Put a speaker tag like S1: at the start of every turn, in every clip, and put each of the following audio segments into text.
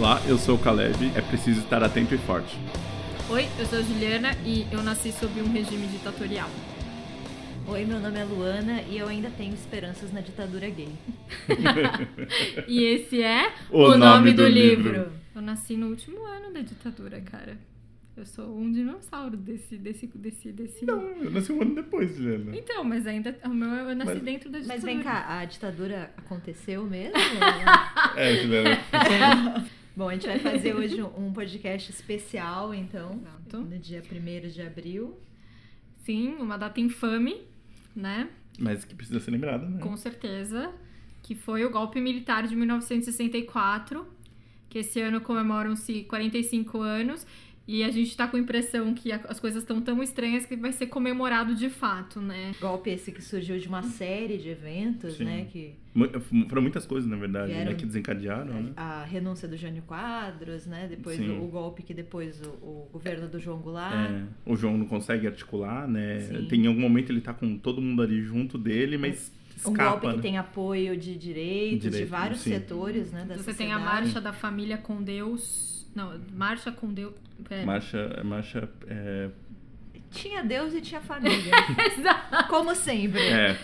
S1: Olá, eu sou o Caleb. É preciso estar atento e forte.
S2: Oi, eu sou a Juliana e eu nasci sob um regime ditatorial.
S3: Oi, meu nome é Luana e eu ainda tenho esperanças na ditadura gay.
S2: e esse é
S1: O nome do livro.
S2: Eu nasci no último ano da ditadura, cara. Eu sou um dinossauro desse, desse, desse, desse.
S1: Não, eu nasci um ano depois, Juliana.
S2: Então, mas ainda o meu eu nasci
S1: Mas-
S2: dentro da ditadura.
S3: Mas vem cá, a ditadura aconteceu mesmo?
S1: É, Juliana.
S3: Bom, a gente vai fazer hoje um podcast especial, então,
S2: Exato.
S3: no dia 1 de abril.
S2: Sim, uma data infame, né?
S1: Mas que precisa ser lembrada, né?
S2: Com certeza. Que foi o golpe militar de 1964. Que esse ano comemoram-se 45 anos. E a gente tá com a impressão que a- as coisas estão tão estranhas que vai ser comemorado de fato, né?
S3: Golpe esse que surgiu de uma série de eventos,
S1: Sim.
S3: né? Que
S1: Foram muitas coisas, na verdade,
S3: Vieram-
S1: né, que desencadearam, né?
S3: a renúncia do Jânio Quadros, né? Depois
S1: Sim.
S3: o, o golpe que depois o, o governo do João Goulart.
S1: É, o João não consegue articular, né?
S3: Sim.
S1: Tem em algum momento ele tá com todo mundo ali junto dele, mas
S3: Um
S1: escapa,
S3: golpe que
S1: né?
S3: tem apoio de direitos, de
S1: Direito,
S3: vários
S1: sim.
S3: setores, né? Da
S2: Você tem a
S3: sociedade.
S2: marcha da família com Deus. Não, marcha com Deus. Pera.
S1: Marcha, marcha, é,
S3: Tinha Deus e tinha família.
S2: Exato.
S3: Como sempre.
S1: é.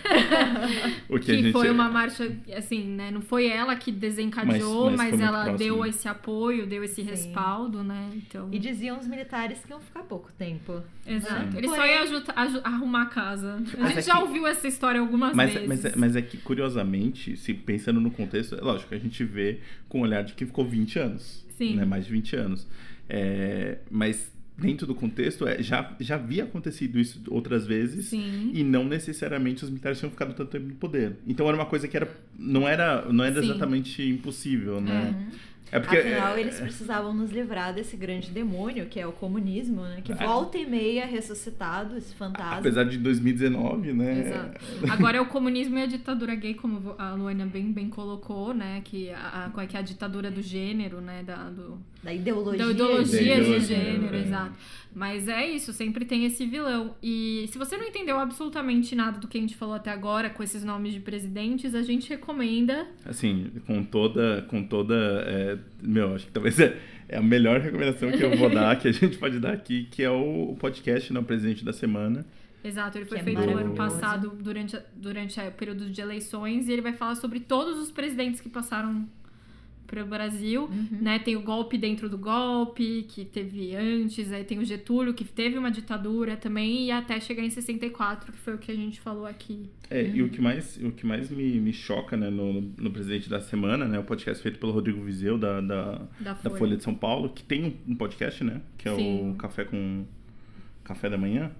S1: o que,
S2: Que
S1: a gente
S2: foi uma marcha, assim, né? Não foi ela que desencadeou,
S1: Mas- mas
S2: mas, ela
S1: próximo.
S2: deu esse apoio, deu esse
S3: Sim.
S2: respaldo, né? Então.
S3: E diziam os militares que iam ficar pouco tempo.
S2: Exato.
S1: Sim.
S2: Ele só
S3: Porém-
S2: ia aju- aju- arrumar a casa. A
S1: Mas
S2: gente
S1: é
S2: já
S1: que-
S2: ouviu essa história algumas
S1: Mas,
S2: vezes.
S1: mas, é- mas é que, curiosamente, se pensando no contexto, é lógico, a gente vê com o olhar de quem ficou 20 anos.
S2: Sim.
S1: Né, mais de 20 anos. É, mas dentro do contexto, é, já, já havia acontecido isso outras vezes.
S2: Sim.
S1: E não necessariamente os militares tinham ficado tanto tempo no poder. Então era uma coisa que era, não era, não era
S2: Sim.
S1: exatamente impossível, né? É,
S3: Afinal,
S1: é,
S3: eles precisavam nos livrar desse grande demônio, que é o comunismo, né? Que
S1: É.
S3: volta e meia é ressuscitado, esse fantasma.
S1: apesar de 2019, né?
S2: Exato. Agora é o comunismo e a ditadura gay, como a Luana bem, bem colocou, né? Que a, a, qual é que é a ditadura do gênero, né? Da, do,
S3: Da ideologia.
S2: da ideologia
S1: Da
S2: de
S1: ideologia,
S2: gênero,
S1: é.
S2: exato. Mas é isso, sempre tem esse vilão. E se você não entendeu absolutamente nada do que a gente falou até agora com esses nomes de presidentes, a gente recomenda.
S1: Assim, com toda, com toda, é, meu, acho que talvez é, é a melhor recomendação que eu vou dar, que a gente pode dar aqui, que é o, o podcast, né, o Presidente da Semana.
S2: Exato, ele foi
S3: Que é
S2: feito no ano passado durante, durante o período de eleições e ele vai falar sobre todos os presidentes que passaram pelo Brasil,
S3: Uhum.
S2: né? Tem o golpe dentro do golpe, que teve antes, aí tem o Getúlio, que teve uma ditadura também, e até chegar em 64, que foi o que a gente falou aqui.
S1: É, e o que mais, o que mais me, me choca, né, no, no Presidente da Semana, né, o podcast feito pelo Rodrigo Vizeu, da, da,
S2: Da
S1: da
S2: Folha.
S1: Folha de São Paulo, que tem um, um podcast, né, que é
S2: Sim.
S1: o Café com... Café da Manhã,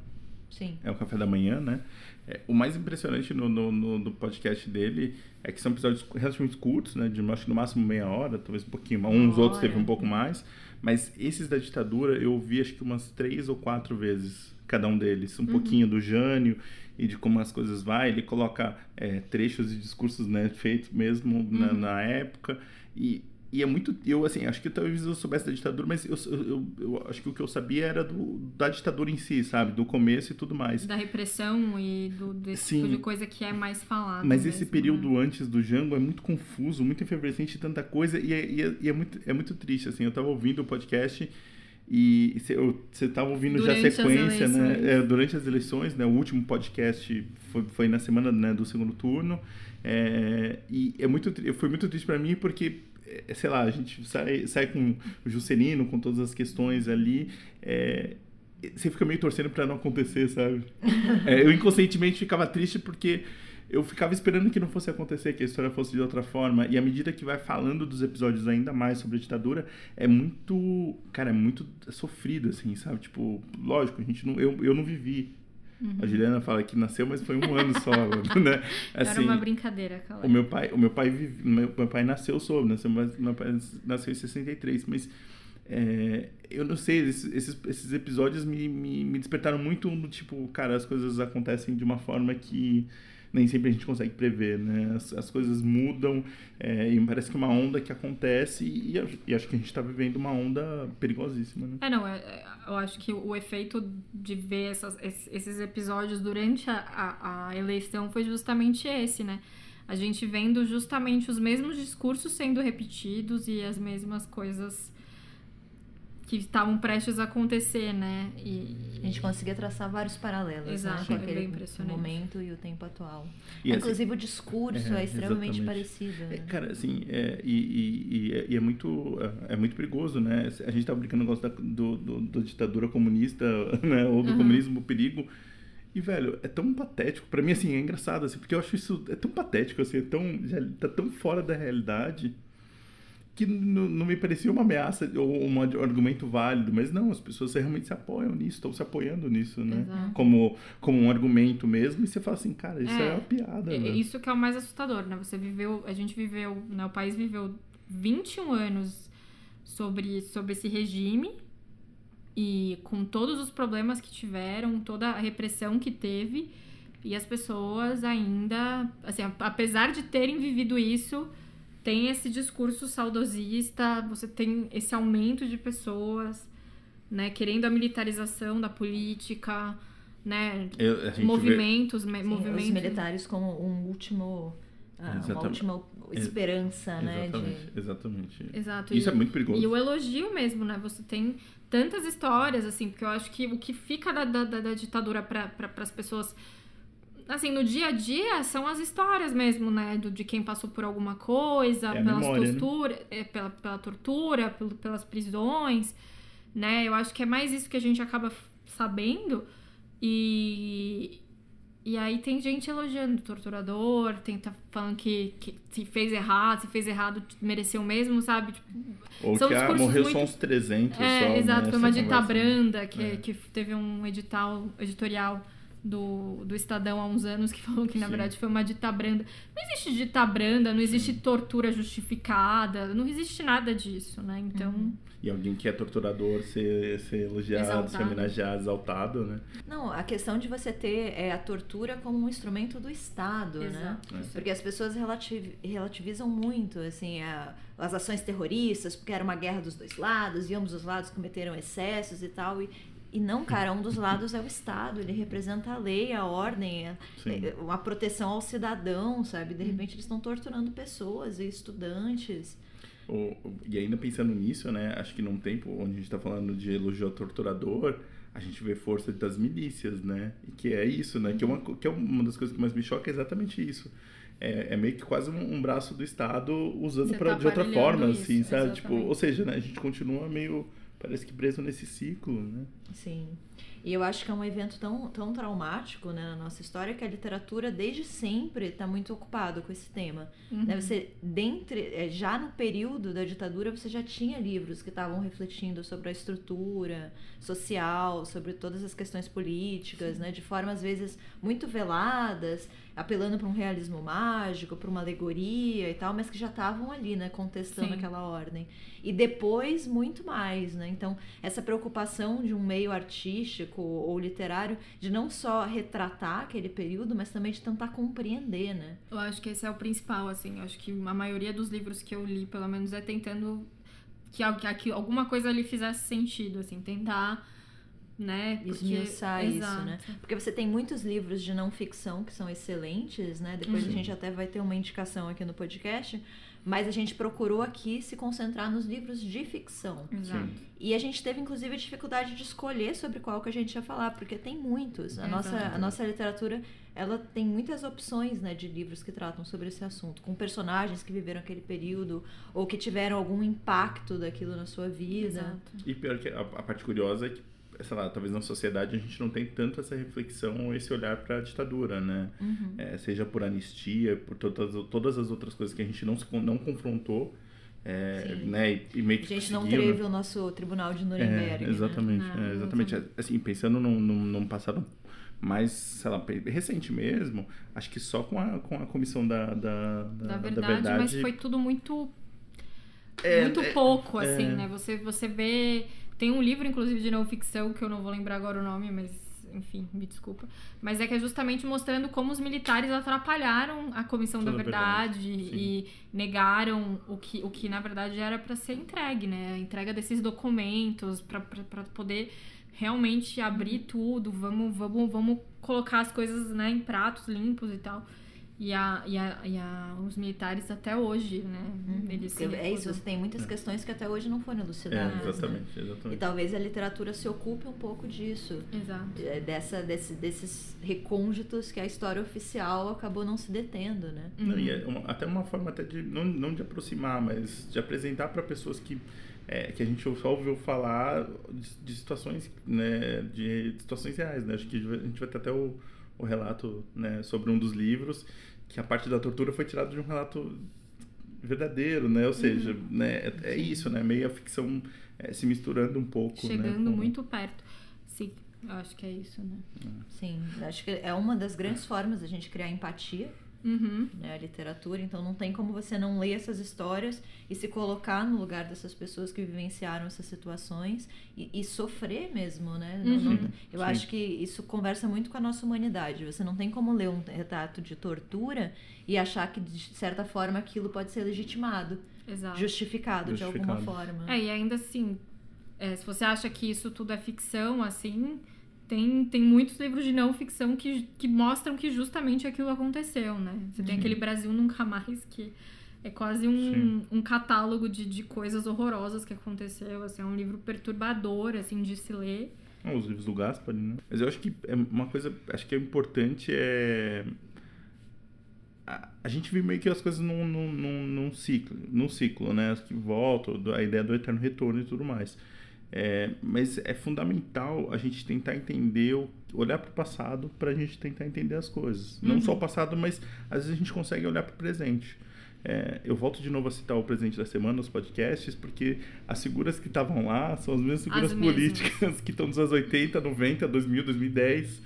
S3: Sim.
S1: é o café da manhã, né? É, o mais impressionante no, no, no- no podcast dele é que são episódios relativamente curtos, né? De acho que no máximo meia hora, talvez um pouquinho. Uns
S3: Uma
S1: outros teve
S3: hora.
S1: um pouco mais. Mas esses da ditadura eu ouvi acho que umas três ou quatro vezes cada um deles. Um pouquinho do Jânio e de como as coisas vai. Ele coloca é, trechos de discursos né, feitos mesmo na, na época. E, e é muito. Eu, assim, acho que talvez eu soubesse da ditadura, mas eu, eu, eu- acho que o que eu sabia era do, da ditadura em si, sabe? Do começo e tudo mais.
S2: Da repressão e do, desse
S1: Sim.
S2: tipo de coisa que é mais falado.
S1: Mas
S2: mesmo,
S1: esse
S2: né?
S1: período antes do Django é muito confuso, muito efervescente, tanta coisa, e é, e é- e é muito, é muito triste, assim, eu tava ouvindo o podcast e você eu- você tava ouvindo
S2: Durante
S1: já a sequência, né, é, durante as eleições, né, o último podcast foi, foi na semana né, do segundo turno, é, e é muito, foi muito triste pra mim porque, sei lá, a gente sai, sai com o Juscelino, com todas as questões ali, é, você fica meio torcendo pra não acontecer, sabe? É, eu inconscientemente ficava triste porque eu ficava esperando que não fosse acontecer, que a história fosse de outra forma. E à medida que vai falando dos episódios ainda mais sobre a ditadura, é muito. Cara, é muito sofrido, assim, sabe? Tipo, lógico, a gente não. Eu, eu não vivi. A Juliana fala que nasceu, mas foi um ano só, né?
S2: Era
S1: Assim,
S2: uma brincadeira, aquela.
S1: o meu pai, o meu pai, vive, meu, meu pai nasceu sobre, nasceu, meu pai nasceu em 63, mas é, eu não sei, esses, esses, episódios me, me, me despertaram muito tipo, cara, as coisas acontecem de uma forma que nem sempre a gente consegue prever, né? As, as coisas mudam é, e parece que uma onda que acontece e, e, e acho que a gente está vivendo uma onda perigosíssima, né?
S2: É, não, é- é- eu acho que o efeito de ver essas- es- esses episódios durante a, a- a eleição foi justamente esse, né? a gente vendo justamente os mesmos discursos sendo repetidos e as mesmas coisas que estavam prestes a acontecer, né? E
S3: a gente conseguia traçar vários paralelos,
S2: Exato,
S3: né?
S2: é
S3: Com
S2: bem
S3: aquele momento e o tempo atual.
S1: E, assim,
S3: Inclusive o discurso
S1: é,
S3: é, extremamente
S1: exatamente.
S3: parecido.
S1: É,
S3: Né?
S1: cara, assim, é, e, e- e é, é muito é, é muito perigoso, né? A gente tá brincando no negócio da do, do, do ditadura comunista, né? Ou do
S2: Uhum.
S1: comunismo perigo. E, velho, é tão patético. Pra mim, assim, é engraçado, assim, porque eu acho isso é tão patético, assim, é tão, já tá tão fora da realidade que não, me parecia uma ameaça ou um argumento válido. Mas não, as pessoas realmente se apoiam nisso, estão se apoiando nisso, né?
S2: Exato.
S1: Como, como um argumento mesmo. E você fala assim, cara, isso é,
S2: É,
S1: uma piada,
S2: É
S1: né?
S2: Isso que é o mais assustador, né? Você viveu, a gente viveu, né? O país viveu 21 anos sobre, sobre esse regime e com todos os problemas que tiveram, toda a repressão que teve, e as pessoas ainda, assim, apesar de terem vivido isso, tem esse discurso saudosista, você tem esse aumento de pessoas, né, querendo a militarização da política, né,
S1: Eu- vê-
S2: movimentos, me-
S3: Sim,
S2: movimentos
S3: Os militares como um último, ah, uma
S1: Exatamente.
S3: última esperança, né?
S1: Exatamente,
S3: De...
S1: exatamente.
S2: Exato.
S1: Isso
S2: e,
S1: é muito perigoso.
S2: E o elogio mesmo, né? Você tem tantas histórias, assim, porque eu acho que o que fica da, da, da- da ditadura para pra, as pessoas, assim, no dia a dia, são as histórias mesmo, né? Do, de quem passou por alguma coisa,
S1: É
S2: pelas
S1: memória, né?
S2: torturas, é, pela, pela tortura, pelo- pelas prisões, né? Eu acho que é mais isso que a gente acaba sabendo. E. E aí tem gente elogiando o torturador, tem tá falando que, que se fez errado, se fez errado, mereceu mesmo, sabe? Tipo,
S1: Ou
S2: São
S1: que ah, morreu
S2: muito-
S1: só uns 300
S2: é,
S1: só,
S2: exato,
S1: né,
S2: foi uma
S1: né?
S2: branda, que,
S1: É.
S2: que teve um edital, editorial do, do Estadão há uns anos que falou que, na
S1: Sim.
S2: verdade, foi uma dita branda. Não existe dita branda, não existe tortura justificada, não existe nada disso, né? Então,
S3: Uhum.
S1: E alguém que é torturador ser, ser elogiado, ser
S2: Exaltado.
S1: homenageado, exaltado, né?
S3: Não, a questão de você ter é, a tortura como um instrumento do Estado, né?
S2: exato.
S1: É.
S2: isso
S3: Porque as pessoas relativ- relativizam muito, assim, a- as ações terroristas, porque era uma guerra dos dois lados, e ambos os lados cometeram excessos e tal, e, e não, cara, um dos lados é o Estado, ele representa a lei, a ordem, a,
S1: Sim.
S3: é, uma proteção ao cidadão, sabe? De repente eles estão torturando pessoas e estudantes.
S1: O- e ainda pensando nisso, né? Acho que num tempo onde a gente tá falando de elogio ao torturador, a gente vê força das milícias, né? E que é isso, né? Que, é uma, que é uma das coisas que mais me choca é exatamente isso. É, é meio que quase um, um braço do Estado usando pra,
S2: tá
S1: de outra forma,
S2: isso,
S1: assim, sabe? Tipo, ou seja, né? A gente continua meio, parece que preso nesse ciclo, né?
S3: Sim. E eu acho que é um evento tão, tão traumático né, na nossa história que a literatura desde sempre está muito ocupado com esse tema.
S2: Uhum.
S3: Né, Você, dentre, eh, já no período da ditadura, você já tinha livros que estavam refletindo sobre a estrutura social, sobre todas as questões políticas, né, de forma às vezes muito veladas, apelando para um realismo mágico, para uma alegoria e tal, mas que já estavam ali, né, contestando
S2: Sim.
S3: aquela ordem. E depois muito mais, né? Então, essa preocupação de um meio artístico ou literário de não só retratar aquele período, mas também de tentar compreender, né?
S2: Eu acho que esse é o principal, assim. Eu acho que a maioria dos livros que eu li, pelo menos, é tentando que, que, alguma coisa ali fizesse sentido, assim, tentar, né? Porque-
S3: Esmiuçar isso,
S2: Exato.
S3: né? Porque você tem muitos livros de não ficção que são excelentes, né? Depois
S2: Uhum.
S3: a gente até vai ter uma indicação aqui no podcast, mas a gente procurou aqui se concentrar nos livros de ficção.
S2: Exato.
S3: E a gente teve, inclusive, dificuldade de escolher sobre qual que a gente ia falar, porque tem muitos. A, nossa, a nossa literatura, ela tem muitas opções, né, de livros que tratam sobre esse assunto, com personagens que viveram aquele período, ou que tiveram algum impacto daquilo na sua vida.
S2: Exato.
S1: E pior que a, a parte curiosa é que, sei lá, talvez na sociedade a gente não tem tanto essa reflexão esse olhar para a ditadura, né?
S3: Uhum.
S1: É, seja por anistia, por todas, todas as outras coisas que a gente não, se, não confrontou, é, né? E, meio
S3: A
S1: que
S3: gente não
S1: seguiu,
S3: teve
S1: né?
S3: o nosso tribunal de
S1: É,
S3: Nuremberg. né?
S1: exatamente,
S2: Não,
S1: é, exatamente.
S2: exatamente.
S1: Assim, pensando num, num, num passado mais, sei lá, recente mesmo, acho que só com a, com a comissão da, da, da,
S2: Da
S1: da
S2: verdade, mas foi tudo muito
S1: É,
S2: muito
S1: é,
S2: pouco, assim,
S1: é.
S2: né? Você, você vê. Tem um livro, inclusive, de não ficção, que eu não vou lembrar agora o nome, mas enfim, me desculpa. Mas é que é justamente mostrando como os militares atrapalharam a Comissão da
S1: Toda a
S2: Verdade,
S1: verdade,
S2: e negaram o que, o que na verdade era para ser entregue, né? A entrega desses documentos para poder realmente abrir tudo, vamos, vamos, vamos colocar as coisas né, em pratos limpos e tal. E, a, e, a, e a, os militares até hoje, né?
S3: Uhum.
S2: Eles se
S3: é isso, você tem muitas questões que até hoje não foram
S1: É,
S3: elucidadas. né?
S1: exatamente,
S3: E
S1: exatamente.
S3: talvez a literatura se ocupe um pouco disso.
S2: Exato.
S3: é, Dessa, desse- desses recônditos que a história oficial acabou não se detendo, né?
S1: Não, e é uma- até uma forma até de não, não de aproximar, mas de apresentar para pessoas que é, que a gente só ouviu falar de, de situações, né, de situações reais, né? Acho que a gente vai ter até o, o relato, né, sobre um dos livros que a parte da tortura foi tirada de um relato verdadeiro, né? Ou seja, né, é, é isso, né? Meio a ficção é, se misturando um pouco, né,
S2: Chegando
S1: com-
S2: muito perto. Sim, eu acho que é isso, né?
S3: Sim, acho que é uma das grandes formas da gente criar empatia,
S2: Uhum.
S3: né? A literatura, então não tem como você não ler essas histórias e se colocar no lugar dessas pessoas que vivenciaram essas situações e, e sofrer mesmo, né? Não- não-
S2: Uhum.
S3: eu
S1: Sim.
S3: acho que isso conversa muito com a nossa humanidade. Você não tem como ler um retrato de tortura e achar que, de certa forma, aquilo pode ser legitimado,
S2: Exato.
S3: justificado, de alguma
S1: Justificado.
S3: forma.
S2: É, e ainda assim, é, se você acha que isso tudo é ficção, assim, tem, tem muitos livros de não ficção que, que mostram que justamente aquilo aconteceu, né? Você tem
S1: Sim.
S2: aquele Brasil Nunca Mais, que é quase um, um catálogo de, de coisas horrorosas que aconteceu, assim, é um livro perturbador, assim, de se ler.
S1: Ah, os livros do Gaspari, né? Mas eu acho que é uma coisa, acho que é importante é a, gente vive meio que as coisas num, num, num, num ciclo, num ciclo, né? As que voltam, a ideia do eterno retorno e tudo mais. É, mas é fundamental a gente tentar entender, olhar para o passado para a gente tentar entender as coisas. Não
S2: Uhum.
S1: só o passado, mas às vezes a gente consegue olhar para o presente. É, eu volto de novo a citar o presente da semana nos podcasts, porque as figuras que estavam lá são as mesmas figuras
S2: mesmas.
S1: políticas que estão nos anos 80, 90, 2000, 2010.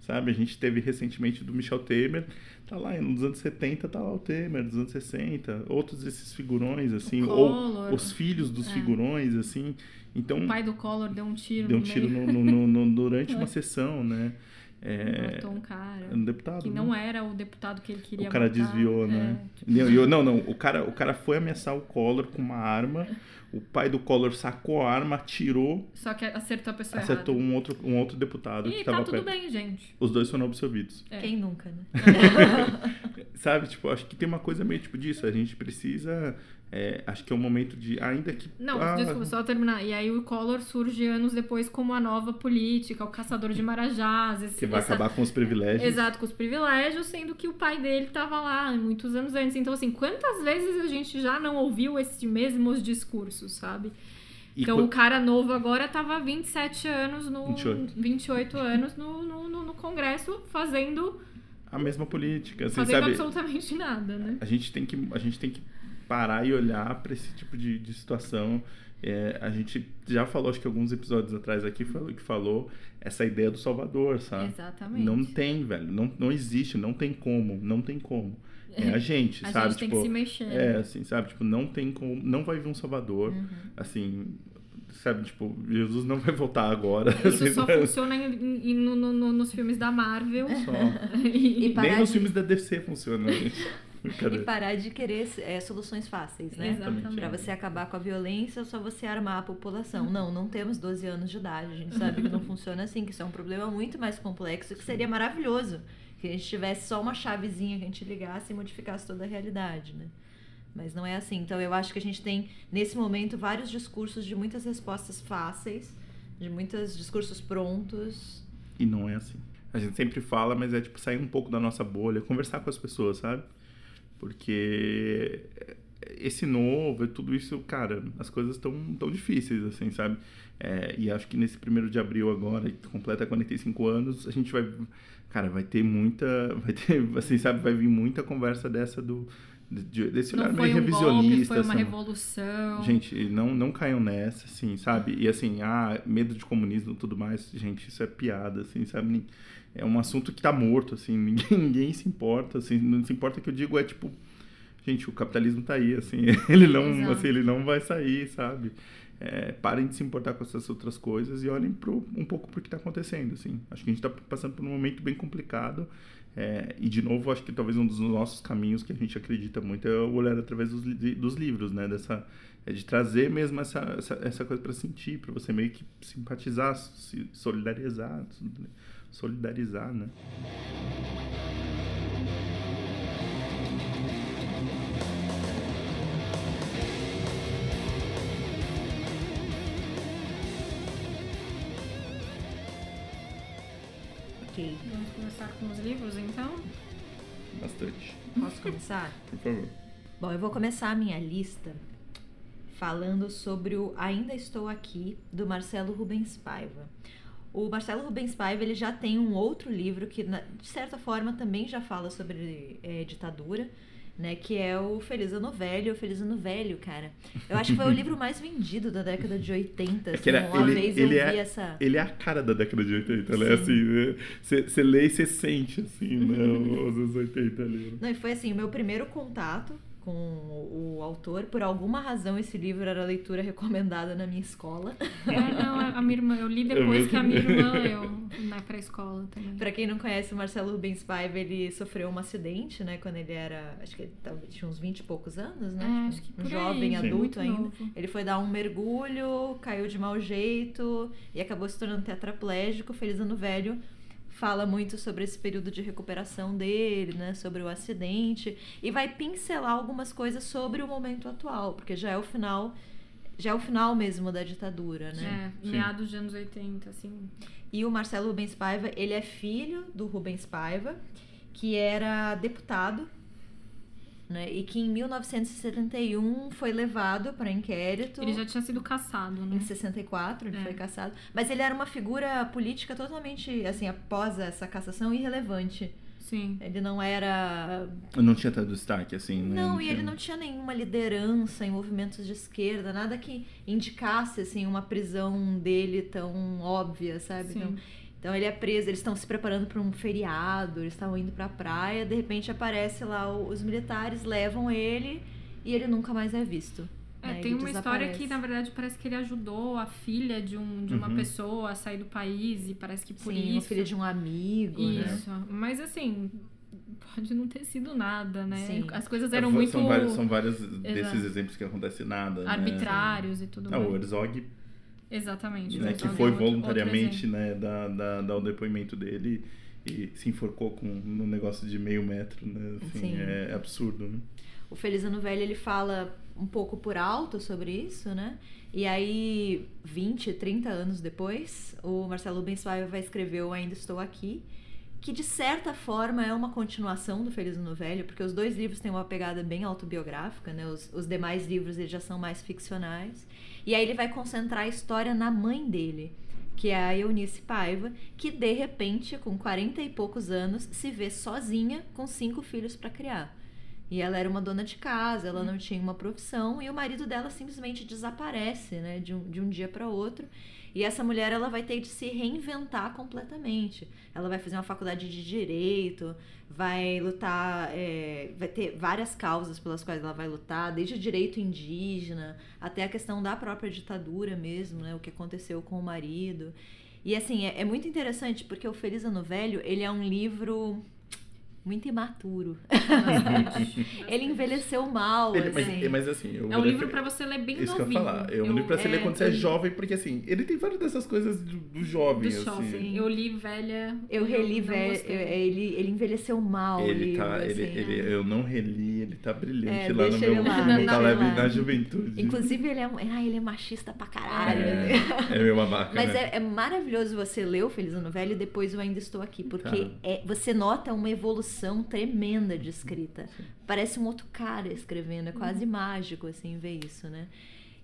S1: Sabe? A gente teve recentemente do Michel Temer, tá lá, nos anos 70 tá lá o Temer, dos anos 60, outros desses figurões, assim, ou os filhos dos
S2: É.
S1: figurões, assim. Então,
S2: O pai do Collor deu um tiro
S1: deu um
S2: no
S1: tiro
S2: meio,
S1: no, no- no- durante uma sessão, né? É,
S2: matou um cara.
S1: um deputado.
S2: Que
S1: né?
S2: não era o deputado que ele queria
S1: O cara
S2: matar.
S1: desviou, né?
S2: É, tipo,
S1: Não, eu- não, não, o cara, o cara foi ameaçar o Collor com uma arma. O pai do Collor sacou a arma, atirou,
S2: Só que acertou a pessoa
S1: acertou
S2: errada.
S1: um outro, um outro deputado que
S2: E
S1: estava
S2: tá tudo
S1: perto.
S2: bem, gente.
S1: Os dois foram absolvidos.
S2: É.
S3: Quem nunca, né?
S1: Sabe, tipo, acho que tem uma coisa meio tipo disso. A gente precisa. É, acho que é um momento de. Ainda que.
S2: Não,
S1: ah,
S2: desculpa, só terminar. E aí o Collor surge anos depois como a nova política, o caçador de marajás. Esse,
S1: Que vai
S2: essa-
S1: acabar com os privilégios.
S2: Exato, com os privilégios, sendo que o pai dele tava lá muitos anos antes. Então, assim, quantas vezes a gente já não ouviu esses mesmos discursos, sabe?
S1: E
S2: então, o cara novo agora tava há 27 anos no...
S1: 28.
S2: 28 anos no, no, no- no Congresso fazendo,
S1: a mesma política, assim,
S2: fazendo
S1: sabe?
S2: absolutamente nada, né?
S1: A gente tem que, a gente tem que parar e olhar para esse tipo de, de situação. É, a gente já falou, acho que alguns episódios atrás aqui, falou, que falou essa ideia do Salvador, sabe?
S2: Exatamente.
S1: Não tem, velho. Não, não existe, não tem como, não tem como. É a gente,
S2: A
S1: sabe?
S2: gente tem
S1: tipo,
S2: que se mexer.
S1: É,
S2: né?
S1: assim, sabe? Tipo, não tem como. Não vai vir um Salvador.
S3: Uhum.
S1: Assim, sabe? Tipo, Jesus não vai voltar agora.
S2: Isso
S1: assim,
S2: só
S1: sabe?
S2: funciona em- em- no- no- no- nos filmes da Marvel.
S1: Só.
S2: E-
S3: E
S1: Nem nos
S3: de-
S1: filmes da DC funciona, gente.
S3: E parar de querer é, soluções fáceis, né?
S2: Exatamente.
S3: Pra você acabar com a violência, é só você armar a população. Não, não temos 12 anos de idade. A gente sabe que não funciona assim, que isso é um problema muito mais complexo, que seria maravilhoso que a gente tivesse só uma chavezinha que a gente ligasse e modificasse toda a realidade, né? Mas não é assim. Então eu acho que a gente tem, nesse momento, vários discursos de muitas respostas fáceis, de muitos discursos prontos.
S1: E não é assim. A gente sempre fala, mas é tipo sair um pouco da nossa bolha, conversar com as pessoas, sabe? Porque esse novo, tudo isso, cara, as coisas estão tão difíceis, assim, sabe? É, e acho que nesse primeiro de abril agora, que completa 45 anos, a gente vai, cara, vai ter muita, vai ter, assim, sabe, vai vir muita conversa dessa do, de- desse olhar
S2: Não foi
S1: meio
S2: um golpe,
S1: revisionista.
S2: foi uma
S1: sabe?
S2: revolução.
S1: Gente, não, não caiam nessa, assim, sabe? E assim, ah, medo de comunismo e tudo mais, gente, isso é piada, assim, sabe? É um assunto que tá morto, assim, ninguém, ninguém se importa, assim, não se importa que eu digo, é tipo, gente, o capitalismo tá aí, assim, ele não,
S2: Exato.
S1: assim, ele não vai sair, sabe? É, parem de se importar com essas outras coisas e olhem pro, um pouco pro que tá acontecendo, assim. Acho que a gente tá passando por um momento bem complicado, é, e de novo, acho que talvez um dos nossos caminhos que a gente acredita muito é o olhar através dos, dos livros, né? Dessa, é de trazer mesmo essa, essa, essa coisa para sentir, para você meio que simpatizar, se solidarizar, solidarizar, né?
S3: Ok.
S2: Vamos começar com os livros, então?
S1: Bastante.
S3: Posso começar?
S1: Por favor.
S3: Bom, eu vou começar a minha lista falando sobre o Ainda Estou Aqui, do Marcelo Rubens Paiva. O Marcelo Rubens Paiva ele já tem um outro livro que, de certa forma, também já fala sobre eh, ditadura, né? Que é o Feliz Ano Velho. O Feliz Ano Velho, cara. Eu acho que foi o livro mais vendido da década de 80.
S1: É ele,
S3: assim, uma
S1: ele,
S3: vez
S1: ele
S3: eu vi
S1: é,
S3: essa...
S1: ele é a cara da década de 80, né?
S3: Sim.
S1: Assim, você lê e você sente, assim, né? Os anos 80 ali. né?
S3: Não, e foi assim, o meu primeiro contato com o, autor. Por alguma razão, esse livro era a leitura recomendada na minha escola.
S2: É, não, a minha irmã, eu li
S1: Eu
S2: depois que a minha irmã leu na pré-escola também.
S3: Pra quem não conhece, o Marcelo Rubens Paiva, ele sofreu um acidente, né? Quando ele era, acho que ele talvez tinha uns 20 e poucos anos, né?
S2: É,
S3: Tipo,
S2: acho que
S3: um jovem
S2: aí,
S3: adulto ainda.
S2: novo.
S3: Ele foi dar um mergulho, caiu de mau jeito e acabou se tornando tetraplégico. Feliz ano velho. Fala muito sobre esse período de recuperação dele, né? Sobre o acidente. E vai pincelar algumas coisas sobre o momento atual, porque já é o final. Já é o final mesmo da ditadura, né?
S2: É, meados de anos 80, assim.
S3: E o Marcelo Rubens Paiva, ele é filho do Rubens Paiva, que era deputado, né? E que em 1971 foi levado para inquérito.
S2: Ele já tinha sido caçado, né?
S3: Em 64 ele
S2: É.
S3: foi caçado. Mas ele era uma figura política totalmente, assim, após essa cassação, irrelevante.
S2: Sim.
S3: Ele não era.
S1: Não tinha tanto destaque, assim, né?
S3: Não, e
S1: tinha-
S3: ele não tinha nenhuma liderança em movimentos de esquerda, nada que indicasse, assim, uma prisão dele tão óbvia, sabe?
S2: Sim.
S3: Então, então ele é preso, eles estão se preparando para um feriado, eles estavam indo pra praia, de repente aparece lá o- os militares, levam ele e ele nunca mais é visto.
S2: É,
S3: né?
S2: tem
S3: Ele
S2: uma história que, na verdade, parece que ele ajudou a filha de, um, de uma
S1: Uhum.
S2: pessoa a sair do país e parece que por
S3: Sim, o
S2: isso.
S3: filho de um amigo, né?
S2: Isso. Mas assim, pode não ter sido nada, né?
S3: Sim.
S2: As coisas
S1: É,
S2: eram
S1: são
S2: muito
S1: vários, são vários desses exemplos que acontece nada. né?
S2: arbitrários e tudo
S1: Ah, o
S2: mais.
S1: Herzog,
S2: Exatamente.
S1: né, que foi
S2: outro- outro
S1: voluntariamente né, dar, dar, dar o depoimento dele e se enforcou com um negócio de meio metro, né? Assim,
S3: Sim.
S1: é absurdo, né?
S3: O Feliz Ano Velho ele fala um pouco por alto sobre isso, né? E aí, 20, 30 anos depois, o Marcelo Rubens vai escrever o Ainda Estou Aqui, que de certa forma é uma continuação do Feliz Ano Velho, porque os dois livros têm uma pegada bem autobiográfica, né? Os, os demais livros eles já são mais ficcionais. E aí ele vai concentrar a história na mãe dele, que é a Eunice Paiva, que de repente, com 40 e poucos anos, se vê sozinha com cinco filhos para criar. E ela era uma dona de casa, ela não tinha uma profissão e o marido dela simplesmente desaparece, né, de um, de um dia para outro. E essa mulher ela vai ter de se reinventar completamente. Ela vai fazer uma faculdade de direito, vai lutar, é, vai ter várias causas pelas quais ela vai lutar, desde o direito indígena até a questão da própria ditadura mesmo, né, o que aconteceu com o marido. E assim, é, é muito interessante porque o Feliz Ano Velho, ele é um livro muito imaturo. Ele envelheceu mal,
S1: Ele-
S3: assim.
S1: mas, mas assim, eu
S2: É
S1: vou
S2: um livro pra você ler bem
S1: Isso que eu
S2: novinho.
S1: ia falar. É um livro pra você
S3: é,
S1: ler quando você é
S3: eu-
S1: jovem, porque assim, ele tem várias dessas coisas do, do jovem,
S2: Do
S1: assim.
S2: shopping. Eu li velha.
S3: Eu reli,
S2: gostei.
S3: Ele, ele envelheceu mal.
S1: Ele
S3: livro,
S1: tá. Ele,
S3: assim,
S1: ele,
S3: é.
S1: eu não reli, ele tá brilhante
S3: É,
S1: lá no meu
S3: ele lá,
S1: no tá
S3: ele
S1: leve
S3: lá.
S1: na juventude.
S3: Inclusive, ele é, um, ah, ele é machista pra caralho.
S1: É,
S3: né?
S1: é meio babaca.
S3: Mas
S1: né?
S3: é, é maravilhoso você ler o Feliz Ano Velho e depois eu ainda estou aqui, porque
S1: Cara.
S3: é, você nota uma evolução tremenda de escrita. Parece um outro cara escrevendo, é quase mágico assim ver isso, né?